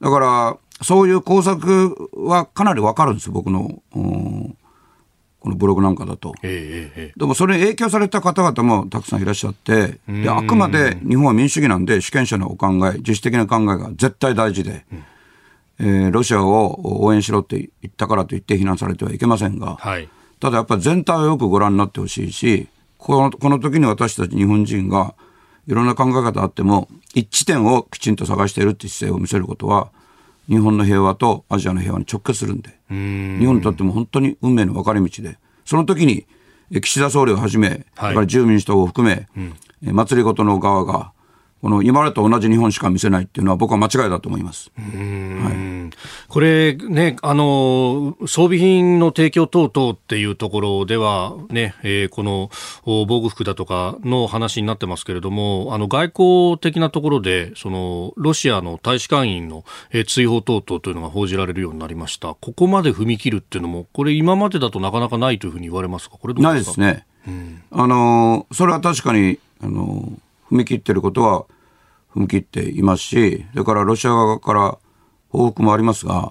Speaker 3: だからそういう工作はかなり分かるんですよ僕の。このブログなんかだと、ええ、でもそれに影響された方々もたくさんいらっしゃってであくまで日本は民主主義なんで主権者のお考え自主的な考えが絶対大事で、うん、えー、ロシアを応援しろって言ったからといって非難されてはいけませんが、はい、ただやっぱり全体をよくご覧になってほしいしこのこの時に私たち日本人がいろんな考え方あっても一致点をきちんと探しているって姿勢を見せることは日本の平和とアジアの平和に直結するんで、ん。日本にとっても本当に運命の分かれ道で、その時に岸田総理をはじめ、はい、から自由民主党を含め、うん、祭りごとの側が、この今までと同じ日本しか見せないっていうのは僕は間違いだと思います。は
Speaker 1: い、これね、あの、装備品の提供等々っていうところではね、えー、この防具服だとかの話になってますけれども、あの外交的なところで、そのロシアの大使館員の、えー、追放等々というのが報じられるようになりました。ここまで踏み切るっていうのも、これ今までだとなかなかないというふうに言われますか？これ
Speaker 3: ないですね。うん、あの、それは確かに、あの、踏み切ってることは踏み切っていますし、それからロシア側から報復もありますが、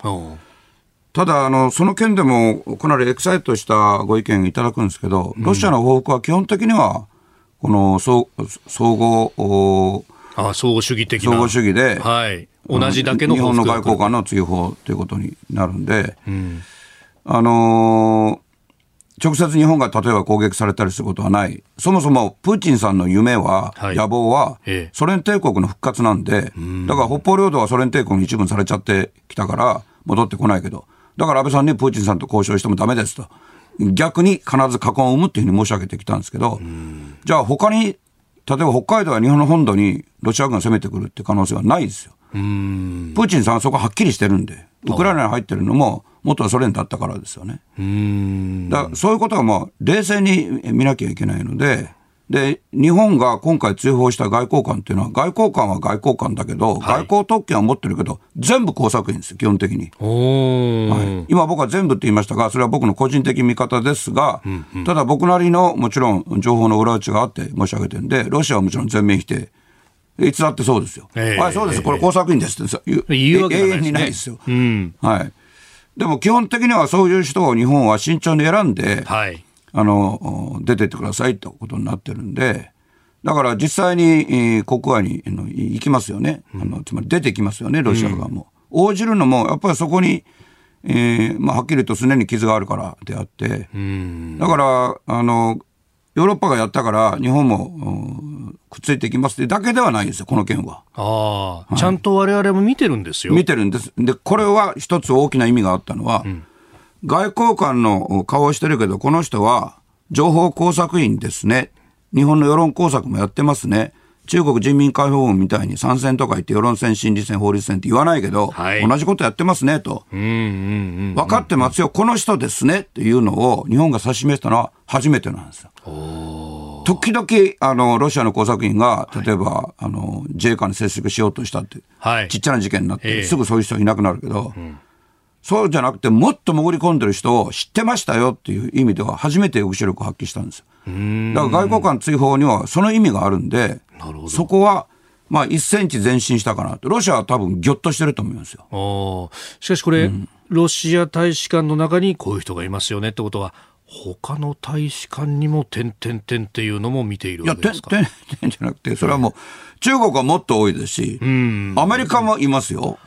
Speaker 3: ただあの、その件でもかなりエクサイトしたご意見いただくんですけど、ロシアの報復は基本的には、この総総合
Speaker 1: あ総合主義的
Speaker 3: な。総合主義で、
Speaker 1: はい、同じだけ
Speaker 3: の日本の外交官の追放ということになるんで、うん、あの直接日本が例えば攻撃されたりすることはない。そもそもプーチンさんの夢は、はい、野望は、ソ連帝国の復活なんで、だから北方領土はソ連帝国に一部されちゃってきたから、戻ってこないけど、だから安倍さんにプーチンさんと交渉してもダメですと。逆に必ず禍根を生むっていうふうに申し上げてきたんですけど、じゃあ他に、例えば北海道や日本の本土にロシア軍が攻めてくるって可能性はないですよ。プーチンさんはそこはっきりしてるんで、ウクライナに入ってるのも、元ソ連だったからですよね。だそういうことはまあ冷静に見なきゃいけないので、で、日本が今回追放した外交官っていうのは、外交官は外交官だけど、はい、外交特権は持ってるけど、全部工作員ですよ、基本的に。はい、今僕は全部って言いましたが、それは僕の個人的見方ですが、うんうん、ただ僕なりのもちろん情報の裏打ちがあって申し上げてるんで、ロシアはもちろん全面否定。いつだってそうですよ。えー、はい、そうです。これ工作員ですって言う、
Speaker 1: 言うわけ
Speaker 3: 永遠にないですよ。うん、はい。でも基本的にはそういう人を日本は慎重に選んで、はい、あの出てってくださいってことになってるんで、だから実際に国外に行きますよね、うん、あのつまり出てきますよね、ロシア側も。うん、応じるのも、やっぱりそこに、えーまあ、はっきりと常に傷があるからであって、うん、だからあの、ヨーロッパがやったから、日本もくっついていきますってだけではないですよ、この件は。
Speaker 1: ああ、はい、ちゃんとわれわれも見てるんですよ。
Speaker 3: 見てるんです。で、これは一つ大きな意味があったのは、うん、外交官の顔をしてるけど、この人は情報工作員ですね。日本の世論工作もやってますね。中国人民解放軍みたいに参戦とか言って世論戦、心理戦、法律戦って言わないけど、はい、同じことやってますねと、分かってますよ、この人ですねっていうのを日本が指し示したのは初めてなんですよ。時々あのロシアの工作員が例えば、はい、あの自衛官に接触しようとしたって、はい、ちっちゃな事件になって、すぐそういう人いなくなるけど、うん、そうじゃなくてもっと潜り込んでる人を知ってましたよっていう意味では初めて抑止力を発揮したんですよ。だから外交官追放にはその意味があるんで、そこは、まあ、1センチ前進したかなと、ロシアは多分ぎょっとしてると思いますよ。
Speaker 1: しかしこれ、うん、ロシア大使館の中にこういう人がいますよねってことは、他の大使館にも点々点っていうのも見ているわけですか？
Speaker 3: いや、点々じゃなくて、それはもう、中国はもっと多いですし、アメリカもいますよ。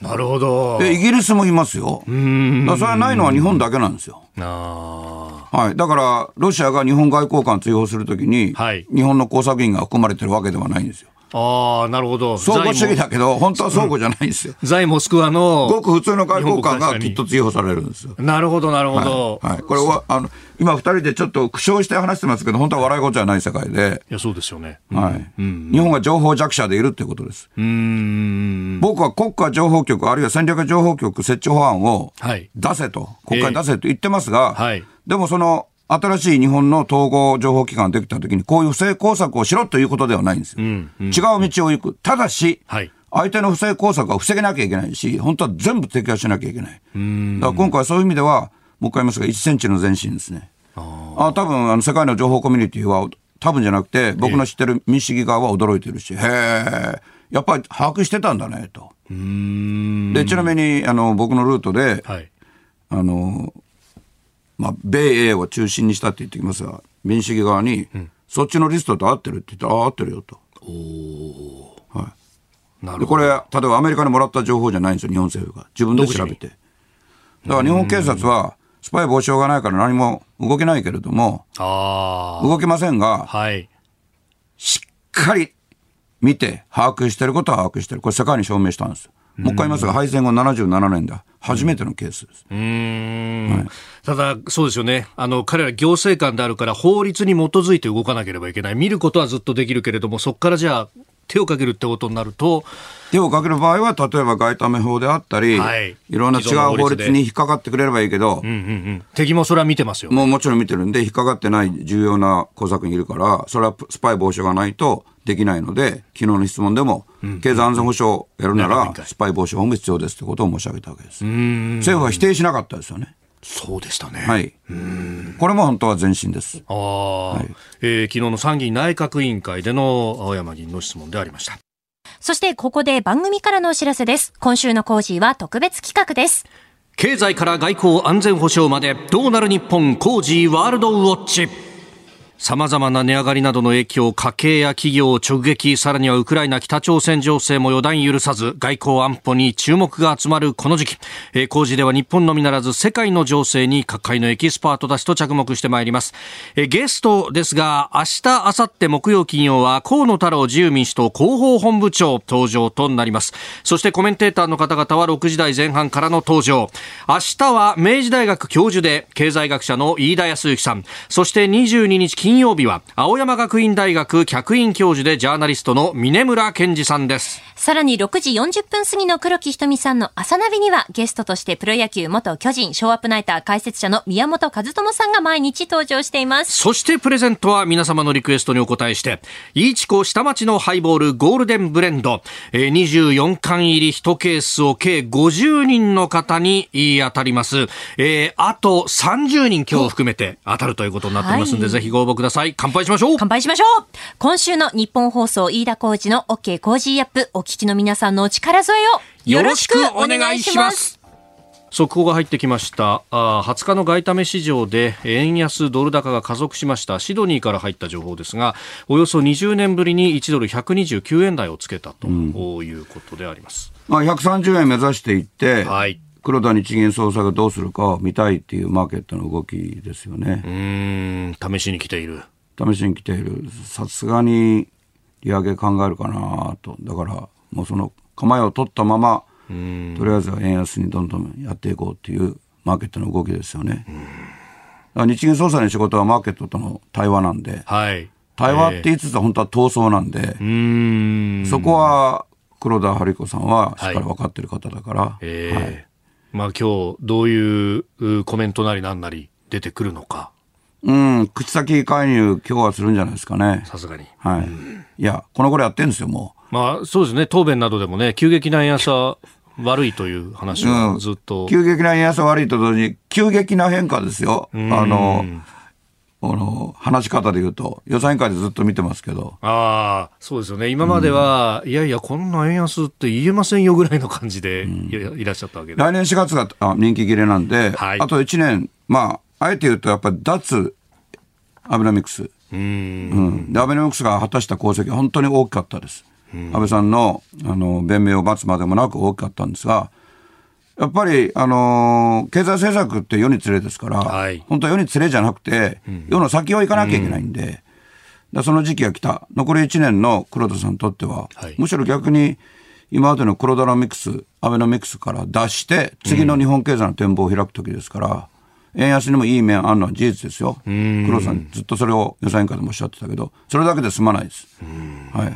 Speaker 1: なるほど。
Speaker 3: で、イギリスもいますよ。うん。だそれはないのは日本だけなんですよ。あはい。だから、ロシアが日本外交官追放するときに、はい、日本の工作員が含まれてるわけではないんですよ。
Speaker 1: ああ、なるほど。
Speaker 3: 相互主義だけど、本当は相互じゃないんですよ。
Speaker 1: 在モスクワの。
Speaker 3: ごく普通の外交官がきっと追放されるんですよ。
Speaker 1: なるほど、なるほど。
Speaker 3: はい。はい、これは、あの、今二人でちょっと苦笑して話してますけど、本当は笑い事じゃない世界で。
Speaker 1: いや、そうですよね。
Speaker 3: はい。うん、日本が情報弱者でいるっていうことです。うん。僕は国家情報局、あるいは戦略情報局設置法案を出せと、はい、国会に出せと言ってますが、えー、はい。でもその、新しい日本の統合情報機関ができたときに、こういう不正工作をしろということではないんですよ。うんうん、違う道を行く。ただし、はい、相手の不正工作は防げなきゃいけないし、本当は全部摘発しなきゃいけない。だから今回そういう意味では、もう一回言いますが、1センチの前進ですね。あ多分あの世界の情報コミュニティは、多分じゃなくて、僕の知ってる民主主義側は驚いてるし、へえ、やっぱり把握してたんだねと。でちなみにあの僕のルートで、はい、あのまあ、米英を中心にしたって言ってきますが、民主主義側に、うん、そっちのリストと合ってるって言ったら、ああ、合ってるよと。はい、なるほどでこれ、例えばアメリカにもらった情報じゃないんですよ、日本政府が。自分で調べて。だから日本警察は、スパイ防止法がないから何も動けないけれども、動けませんが、はい、しっかり見て、把握してることは把握してる。これ世界に証明したんです。もう一回言いますが、敗戦後77年だ。初めてのケースです。うん、
Speaker 1: はい、ただ、そうですよね。あの、彼ら行政官であるから、法律に基づいて動かなければいけない。見ることはずっとできるけれども、そこからじゃあ、手をかけるってことになると。
Speaker 3: 手をかける場合は、例えば外為法であったり、はい、いろんな違う法律に引っかかってくれればいいけど、うんうんう
Speaker 1: ん、敵もそれは見てますよ、
Speaker 3: ね、もうもちろん見てるんで、引っかかってない重要な工作員いるから、それはスパイ防止がないとできないので、昨日の質問でも、経済安全保障をやるなら、スパイ防止法も必要ですということを申し上げたわけです。政府は否定しなかったですよね。
Speaker 1: そうでしたね。
Speaker 3: はい。これも本当は前進です。あ
Speaker 1: あ、はい、えー、昨日の参議院内閣委員会での青山議員の質問でありました。
Speaker 2: そしてここで番組からのお知らせです。今週のコージーは特別企画です。
Speaker 1: 経済から外交安全保障までどうなる日本コージーワールドウォッチ。様々な値上がりなどの影響、家計や企業を直撃、さらにはウクライナ、北朝鮮情勢も予断許さず、外交安保に注目が集まるこの時期、え、工事では日本のみならず世界の情勢に各界のエキスパートたちと着目してまいります。え、ゲストですが、明日、明後日木曜金曜は河野太郎自由民主党広報本部長登場となります。そしてコメンテーターの方々は6時台前半からの登場。明日は明治大学教授で経済学者の飯田康之さん、そして22日金金曜日は青山学院大学客員教授でジャーナリストの峰村健二さんです。
Speaker 2: さらに6時40分過ぎの黒木ひとみさんの朝ナビにはゲストとしてプロ野球元巨人ショーアップナイター解説者の宮本和智さんが毎日登場しています。
Speaker 1: そしてプレゼントは皆様のリクエストにお答えしていちこ下町のハイボールゴールデンブレンド。24缶入り1ケースを計50人の方に当たります、えー、あと30人今日含めて当たるということになっていますので、はい、ぜひご応募ください。乾杯しましょう。
Speaker 2: 乾杯しましょう。今週の日本放送飯田浩二の OK 工事アップ、お聞きの皆さんのお力添えをよろしくお願いします。
Speaker 1: 速報が入ってきました。あ20日の外為市場で円安ドル高が加速しました。シドニーから入った情報ですがおよそ20年ぶりに1ドル129円台をつけたということであります、
Speaker 3: うん、まあ、130円目指していって、はい、黒田日銀総裁がどうするかを見たいっていうマーケットの動きですよね。
Speaker 1: うん試しに来ている。
Speaker 3: 試しに来ている。さすがに利上げ考えるかなと。だからもうその構えを取ったままとりあえずは円安にどんどんやっていこうっていうマーケットの動きですよね。日銀総裁の仕事はマーケットとの対話なんで、はい、対話って言いつつは本当は闘争なんで、えー、そこは黒田晴子さんはしっかり分かってる方だから。はいえ。ーはい、
Speaker 1: まあ今日どういうコメントなりなんなり出てくるのか。
Speaker 3: うん、口先介入、今日はするんじゃないですかね。
Speaker 1: さすがに。
Speaker 3: はい。いや、この頃やってるんですよ、も
Speaker 1: う。まあ、そうですね。答弁などでもね、急激な円安は悪いという話はずっと、
Speaker 3: うん、急激な円安は悪いと同時に、急激な変化ですよ。あの、あの話し方で言うと、予算委員会でずっと見てますけど。
Speaker 1: ああ、そうですよね。今までは、うん、いやいや、こんな円安って言えませんよぐらいの感じでいらっしゃったわけで。
Speaker 3: 来年4月があ人気切れなんで、はい、あと1年、まあ、あえて言うと、やっぱり脱アベノミクス。うんうん、でアベノミクスが果たした功績は本当に大きかったです。安倍さんのあの弁明を待つまでもなく大きかったんですが、やっぱり、あのー、経済政策って世に連れですから、はい、本当は世に連れじゃなくて、うん、世の先を行かなきゃいけないんで、うん、その時期が来た、残り1年の黒田さんにとっては、はい、むしろ逆に、今までの黒田のミクス、アベノミクスから出して、次の日本経済の展望を開く時ですから、うん、円安にもいい面あるのは事実ですよ。黒田さんずっとそれを予算委員会でもおっしゃってたけど、それだけで済まないです。はい。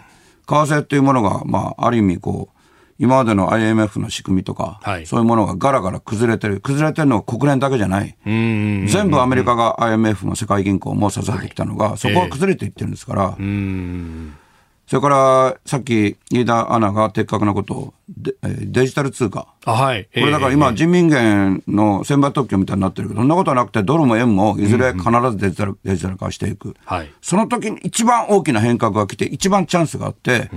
Speaker 3: 為替っていうものが、まあ、ある意味こう、今までの IMF の仕組みとか、はい、そういうものがガラガラ崩れてる。崩れてるのは国連だけじゃない。全部アメリカが IMF の世界銀行も支えてきたのが、はい、そこは崩れていってるんですから、えーそれからさっき飯田アナが的確なことをデデジタル通貨、
Speaker 1: はい、
Speaker 3: これだから今、人民元の千倍特許みたいになってるけど、そんなことはなくて、ドルも円もい。ずれ必ずデジタル,、デジタル化していく、はい、その時に一番大きな変革が来て、一番チャンスがあって、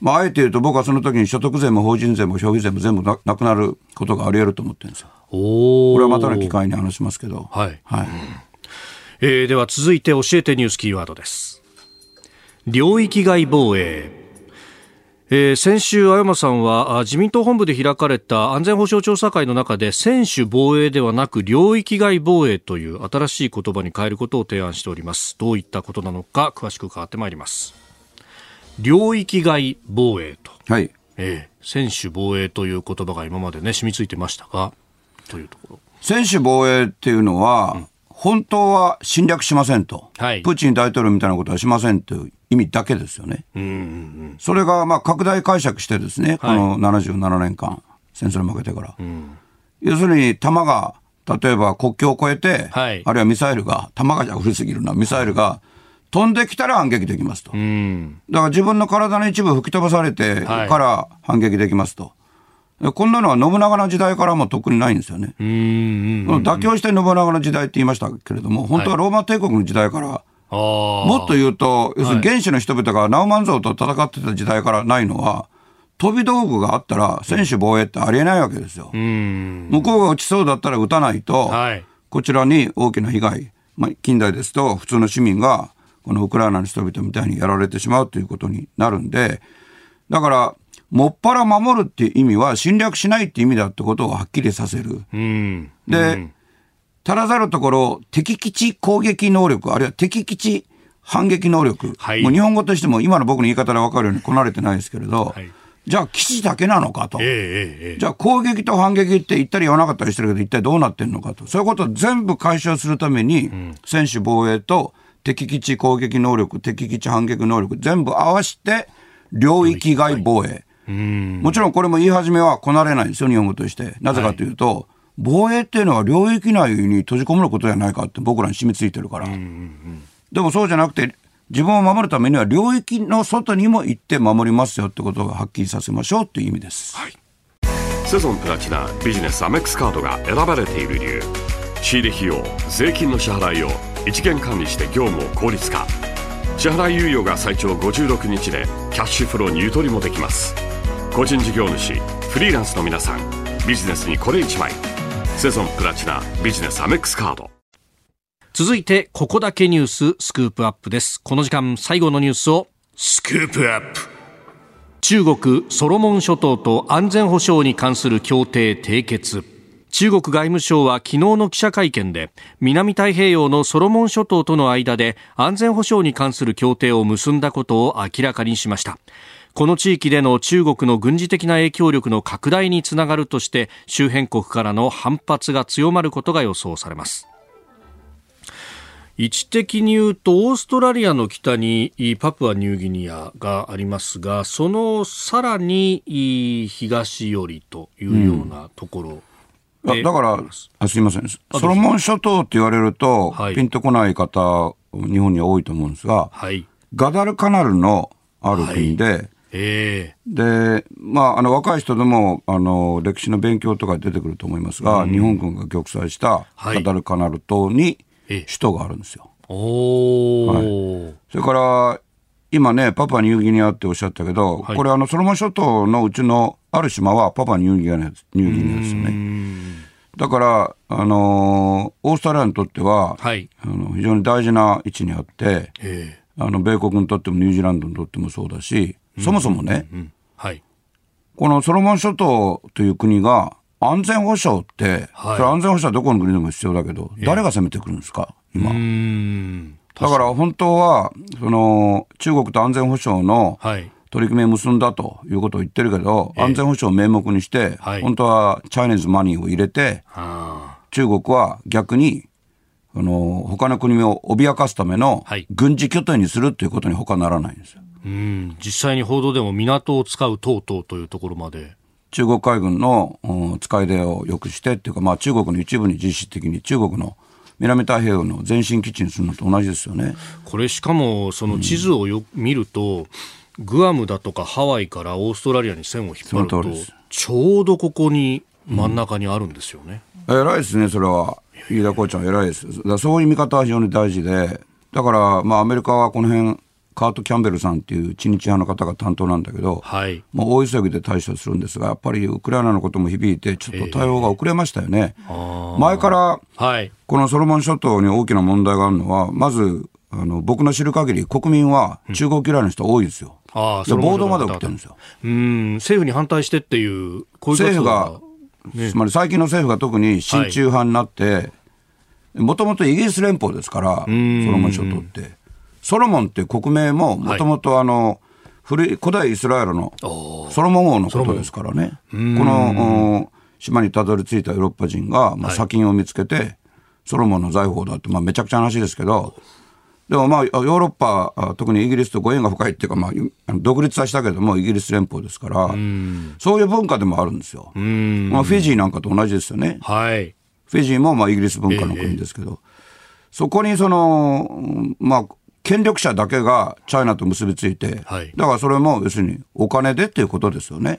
Speaker 3: まあ、あえて言うと、僕はその時に所得税も法人税も消費税も全部ななくなることがあり得ると思ってるんですよ。これはまたの機会に話しますけど。
Speaker 1: はい。はい。えー、では続いて教えてニュースキーワードです。領域外防衛。えー、先週、青山さんは自民党本部で開かれた安全保障調査会の中で専守防衛ではなく領域外防衛という新しい言葉に変えることを提案しております。どういったことなのか詳しく伺ってまいります。領域外防衛と、
Speaker 3: はい。
Speaker 1: えー、専守防衛という言葉が今までね染みついてましたがというところ。
Speaker 3: 専守防衛っていうのは、うん、本当は侵略しませんと、はい、プーチン大統領みたいなことはしませんという意味だけですよね。うんうんうん、それがまあ拡大解釈してですね、はい、この77年間、戦争に負けてから。うん、要するに、弾が、例えば国境を越えて、はい、あるいはミサイルが、弾がじゃ振りすぎるな、ミサイルが飛んできたら反撃できますと。うん、だから自分の体の一部吹き飛ばされてから反撃できますと。こんなのは信長の時代からも特にないんですよね。妥協して信長の時代って言いましたけれども、本当はローマ帝国の時代からもっと言うと、要するに原始の人々がナウマンゾウと戦ってた時代からないのは、飛び道具があったら、専守防衛ってありえないわけですよ。向こうが落ちそうだったら撃たないと、はい、こちらに大きな被害、まあ、近代ですと、普通の市民が、このウクライナの人々みたいにやられてしまうということになるんで、だから、もっぱら守るっていう意味は侵略しないって意味だってことをはっきりさせる。で、足らざるところ、敵基地攻撃能力、あるいは敵基地反撃能力、はい、もう日本語としても今の僕の言い方で分かるようにこなれてないですけれど、はい、じゃあ基地だけなのかと、えーえー、じゃあ攻撃と反撃って言ったり言わなかったりしてるけど、一体どうなってるのかと、そういうことを全部解消するために、うん、専守防衛と敵基地攻撃能力、敵基地反撃能力、全部合わせて、領域外防衛。もちろんこれも言い始めはこなれないんですよ、日本語として。なぜかというと、はい。防衛っていうのは領域内に閉じ込むことじゃないかって僕らに染みついてるから、うんうんうん、でもそうじゃなくて自分を守るためには領域の外にも行って守りますよってことをはっきりさせましょうっていう意味です、はい、
Speaker 4: セゾンプラチナビジネスアメックスカードが選ばれている理由。仕入れ費用税金の支払いを一元管理して業務を効率化。支払い猶予が最長56日でキャッシュフローにゆとりもできます個人事業主フリーランスの皆さんビジネスにこれ1枚。セゾンプラチナビジネスアメックスカード。
Speaker 1: 続いてここだけニューススクープアップです。この時間最後のニュースをスクープアップ。中国ソロモン諸島と安全保障に関する協定締結。中国外務省は昨日の記者会見で南太平洋のソロモン諸島との間で安全保障に関する協定を結んだことを明らかにしましたこの地域での中国の軍事的な影響力の拡大につながるとして周辺国からの反発が強まることが予想されます。位置的に言うとオーストラリアの北にパプアニューギニアがありますがそのさらに東寄りというようなところ、
Speaker 3: うん、だからあすいません。ソロモン諸島って言われると、はい、ピンとこない方日本には多いと思うんですが、はい、ガダルカナルのある国で、はいえー、で、まあ、あの若い人でもあの歴史の勉強とか出てくると思いますが、うん、日本軍が玉砕したカタルカナル島に首都があるんですよ。はい、それから今ね、パパニューギニアっておっしゃったけど、はい、これあの、ソロモン諸島のうちのある島はパパニューギニアニューギニアですよね。だから、あのー、オーストラリアにとっては、はい、あの非常に大事な位置にあって、あの米国にとってもニュージーランドにとってもそうだし、そもそもね、
Speaker 1: はい。
Speaker 3: このソロモン諸島という国が安全保障って、はい、それ安全保障はどこの国でも必要だけど、誰が攻めてくるんですか、今。だから本当は、その、中国と安全保障の取り組みを結んだということを言ってるけど、安全保障を名目にして、本当はチャイニーズマニーを入れて、中国は逆に、あの、他の国を脅かすための軍事拠点にするということに他ならないんですよ。
Speaker 1: うん、実際に報道でも港を使う等々というところまで。
Speaker 3: 中国海軍の使い出を良くしてっていうか、まあ中国の一部に実質的に中国の南太平洋の前進基地にするのと同じですよね。
Speaker 1: これしかもその地図をよ、見ると、グアムだとかハワイからオーストラリアに線を引っ張ると、ちょうどここに真ん中にあるんですよね。
Speaker 3: うん、偉いですね、それは。飯田コーチは偉いです。だそういう見方は非常に大事で、だから、まあアメリカはこの辺、カート・キャンベルさんっていう知日派の方が担当なんだけど、はい、もう大急ぎで対処するんですが、やっぱりウクライナのことも響いて、ちょっと対応が遅れましたよね。えー、前から、はい、このソロモン諸島に大きな問題があるのは、まず、あの僕の知る限り、国民は中国嫌いの人多いですよ。うん、あ暴動まで起きてるんですよ。
Speaker 1: うん。政府に反対してっていう、
Speaker 3: こういう政府が、ね、つまり最近の政府が特に親中派になって、もともとイギリス連邦ですから、ソロモン諸島って。ソロモンっていう国名ももともとあの、古い古代イスラエルのソロモン王のことですからね。この島にたどり着いたヨーロッパ人が、まあ、砂金を見つけて、ソロモンの財宝だって、まあ、めちゃくちゃな話ですけど、でもまあ、ヨーロッパ、特にイギリスとご縁が深いっていうか、まあ、独立はしたけども、イギリス連邦ですから、そういう文化でもあるんですよ。まあ、フィジーなんかと同じですよね。はい。フィジーもまあイギリス文化の国ですけど、えー、そこにその、まあ、権力者だけがチャイナと結びついて、はい、だからそれも要するにお金でっていうことですよね。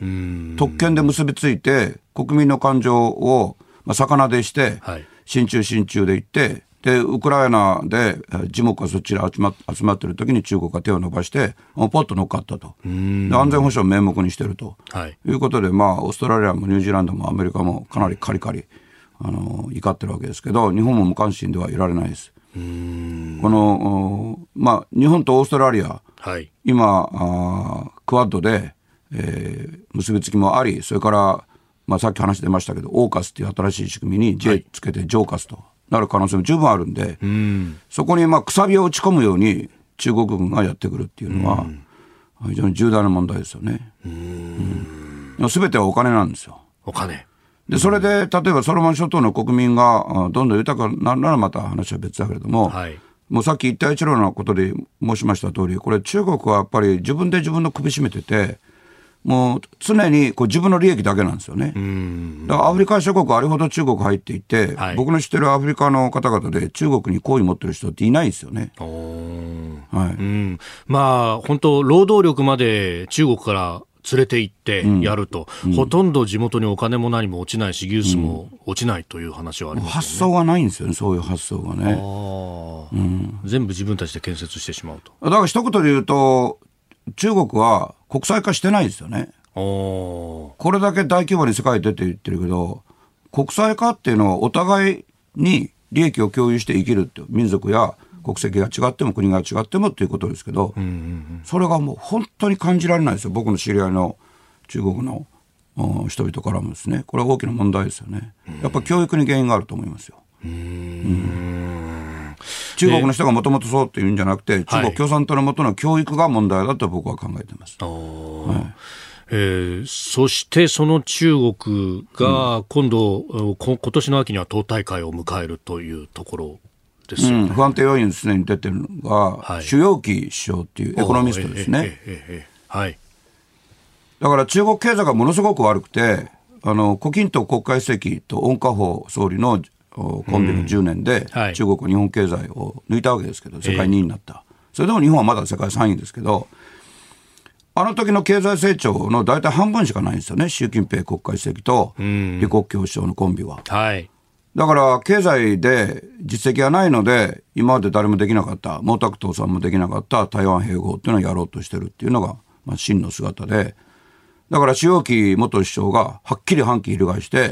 Speaker 3: 特権で結びついて、国民の感情を、まあ、魚でして、はい、親中親中で言って、で、ウクライナで樹木がそちら集ま集まってる時に中国が手を伸ばして、ポッと乗っかったと。で安全保障を名目にしてると、はい、いうことで、まあ、オーストラリアもニュージーランドもアメリカもかなりカリカリ、あの、怒ってるわけですけど、日本も無関心ではいられないです。この、まあ、日本とオーストラリア、はい、今あ、クワッドで、えー、結びつきもあり、それから、まあ、さっき話出ましたけど、オーカスっていう新しい仕組みに J つけて、ジョーカスとなる可能性も十分あるんで、んそこにまあくさびを打ち込むように中国軍がやってくるっていうのは、非常に重大な問題ですよね。すべ、うん、てはお金なんですよ。
Speaker 1: お金。
Speaker 3: で、それで、例えばソロモン諸島の国民がどんどん豊かになるならまた話は別だけれども、はい、もうさっき一帯一路のことで申しました通り、これ中国はやっぱり自分で自分の首絞めてて、もう常にこう自分の利益だけなんですよね。だからアフリカ諸国あれほど中国入っていて、はい、僕の知ってるアフリカの方々で中国に好意持ってる人っていないですよね。
Speaker 1: はい、うん、まあ本当労働力まで中国から連れて行ってやると、うん、ほとんど地元にお金も何も落ちないし、技術も落ちないという話はあります、ね、
Speaker 3: 発想がないんですよね、そういう発想がね。
Speaker 1: うん、全部自分たちで建設してしまうと。
Speaker 3: だから一言で言うと、中国は国際化してないですよね。これだけ大規模に世界出て言ってるけど、国際化っていうのはお互いに利益を共有して生きるって民族や国籍が違っても国が違ってもっていうことですけど、うんうんうん、それがもう本当に感じられないですよ。僕の知り合いの中国の人々からもですね。これは大きな問題ですよね。やっぱ教育に原因があると思いますよ。うん。中国の人がもともとそうっていうんじゃなくて、中国共産党のもとの教育が問題だと僕は考えてます。はい。
Speaker 1: えー、そしてその中国が今度、うん、今年の秋には党大会を迎えるというところですよ、ねうん、
Speaker 3: 不安定要因に常に出てるのが、はい、主要期首相っていうエコノミストですね。はい、だから中国経済がものすごく悪くて、あの胡錦涛国家主席と温家宝総理のコンビの10年で、中国は日本経済を抜いたわけですけど、世界2位になった。それでも日本はまだ世界3位ですけど、あの時の経済成長の大体半分しかないんですよね、習近平国家主席と李克強首相のコンビは。はい、だから経済で実績がないので、今まで誰もできなかった、毛沢東さんもできなかった台湾併合っていうのをやろうとしてるっていうのが、まあ、真の姿で、だから主要期元首相がはっきり反旗翻して、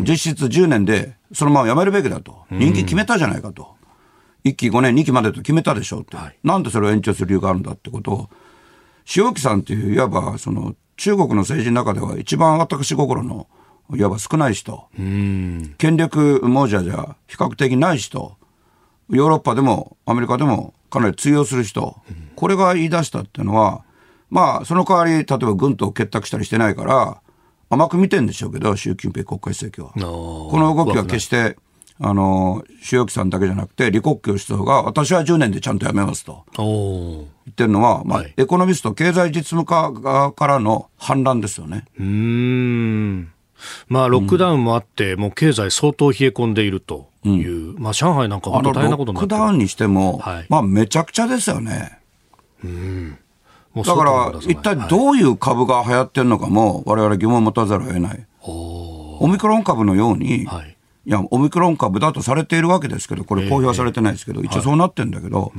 Speaker 3: 実質10年でそのまま辞めるべきだと、任期決めたじゃないかと、1期5年、2期までと決めたでしょうって、はい、なんでそれを延長する理由があるんだってことを、塩木さんっていう、いわば、その、中国の政治の中では一番私心の、いわば少ない人。権力亡者じゃ比較的ない人。ヨーロッパでもアメリカでもかなり通用する人。これが言い出したっていうのは、まあ、その代わり、例えば軍と結託したりしてないから、甘く見てんでしょうけど、習近平国家主席は。この動きは決して、あの、塩木さんだけじゃなくて、李克強首相が、私は10年でちゃんと辞めますと。言ってるのは、まあ、はい、エコノミスト、経済実務家側からの反乱ですよね。
Speaker 5: うん。まあ、ロックダウンもあって、うん、もう経済相当冷え込んでいるという、うん、まあ、上海なんか本当大変なことになって
Speaker 3: ロックダウンにしても、はい、まあ、めちゃくちゃですよね。うん。だから、一体どういう株が流行ってるのかも、我々疑問を持たざるを得ない。オミクロン株のように、はい、いや、オミクロン株だとされているわけですけど、これ公表はされてないですけど、一応そうなってるんだけど、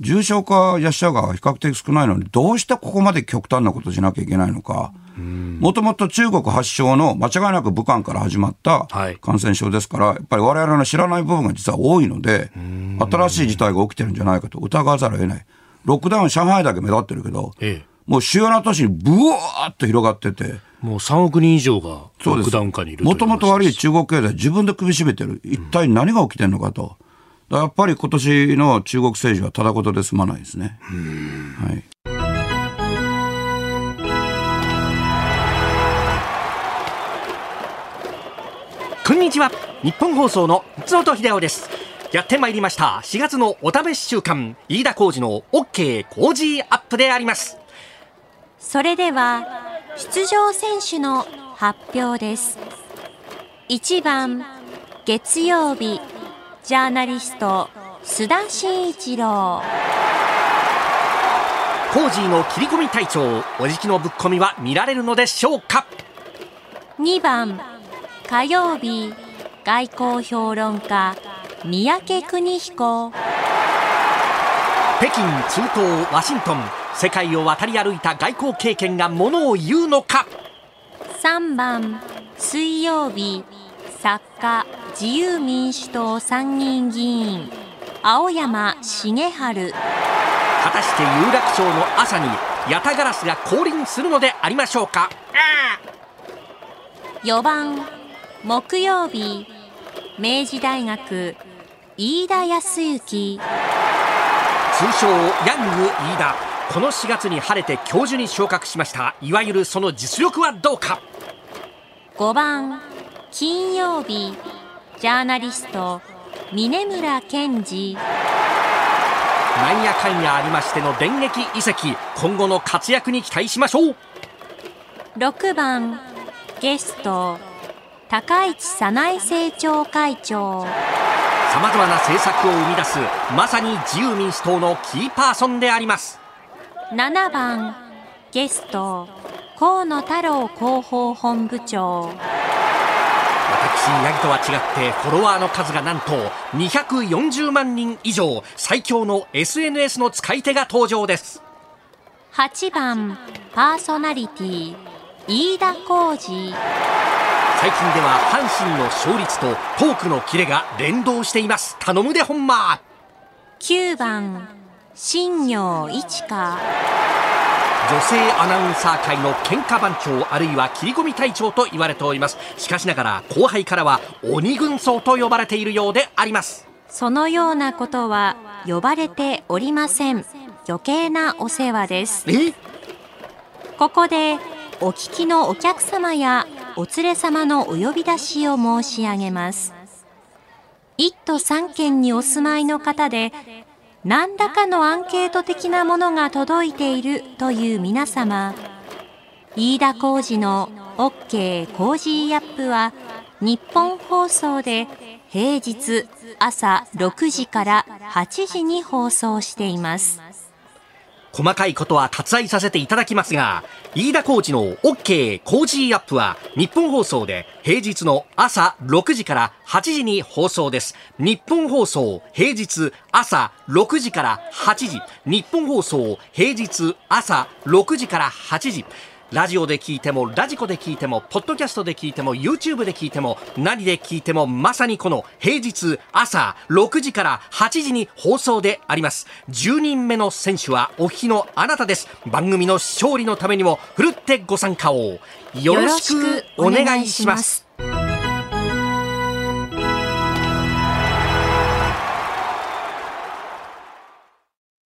Speaker 3: 重症化や死者が比較的少ないのに、どうしてここまで極端なことしなきゃいけないのか。もともと中国発祥の間違いなく武漢から始まった感染症ですから、やっぱり我々の知らない部分が実は多いので、新しい事態が起きてるんじゃないかと疑わざるを得ない。ロックダウン上海だけ目立ってるけど、ええ、もう主要な都市にブワーッと広がってて、
Speaker 5: もう3億人以上がロックダウン下にいる
Speaker 3: もともと悪い中国経済、自分で首絞めてる、一体何が起きてるのかと、やっぱり今年の中国政治はただ事で済まないですね。はい、
Speaker 1: こんにちは。日本放送の松本秀夫です。やってまいりました。4月のお試し週間。飯田浩二の OK 工事アップであります。
Speaker 2: それでは出場選手の発表です。1番月曜日ジャーナリスト須田慎一郎。
Speaker 1: コージーの切り込み隊長おじきのぶっ込みは見られるのでしょうか
Speaker 2: ？2番火曜日外交評論家三宅邦彦。
Speaker 1: 北京中東ワシントン世界を渡り歩いた外交経験がものを言うのか
Speaker 2: ？3番水曜日作家自由民主党参議院議員青山茂春。
Speaker 1: 果たして有楽町の朝にヤタガラスが降臨するのでありましょうか
Speaker 2: ？4番木曜日明治大学飯田康之。通
Speaker 1: 称ヤング飯田。この4月に晴れて教授に昇格しました。いわゆるその実力はどうか。
Speaker 2: 5番金曜日ジャーナリスト峰村健二
Speaker 1: なんやかんやありましての電撃移籍。今後の活躍に期待しましょう。
Speaker 2: 6番ゲスト高市早苗政調会長。
Speaker 1: さまざまな政策を生み出すまさに自由民主党のキーパーソンであります。
Speaker 2: 7番ゲスト河野太郎広報本部長。私
Speaker 1: ヤギとは違ってフォロワーの数がなんと240万人以上最強の SNS の使い手が登場です。
Speaker 2: 8番パーソナリティ飯田浩二
Speaker 1: 最近では阪神の勝率とトークのキレが連動しています。頼むでほんま。
Speaker 2: 9番新業一華。
Speaker 1: 女性アナウンサー界の喧嘩番長あるいは切り込み隊長と言われております。しかしながら後輩からは鬼軍曹と呼ばれているようであります。
Speaker 2: そのようなことは呼ばれておりません。余計なお世話です。ここでお聞きのお客様やお連れ様のお呼び出しを申し上げます。一都三県にお住まいの方で、何らかのアンケート的なものが届いているという皆様、飯田浩二の OK コージーアップは日本放送で平日朝6時から8時に放送しています。
Speaker 1: 細かいことは割愛させていただきますが、飯田工事の OK 工事アップは日本放送で平日の朝6時から8時に放送です。日本放送平日朝6時から8時。日本放送平日朝6時から8時。ラジオで聞いてもラジコで聞いてもポッドキャストで聞いても YouTube で聞いても何で聞いてもまさにこの平日朝6時から8時に放送であります10人目の選手はお日のあなたです番組の勝利のためにもふるってご参加をよろしくお願いします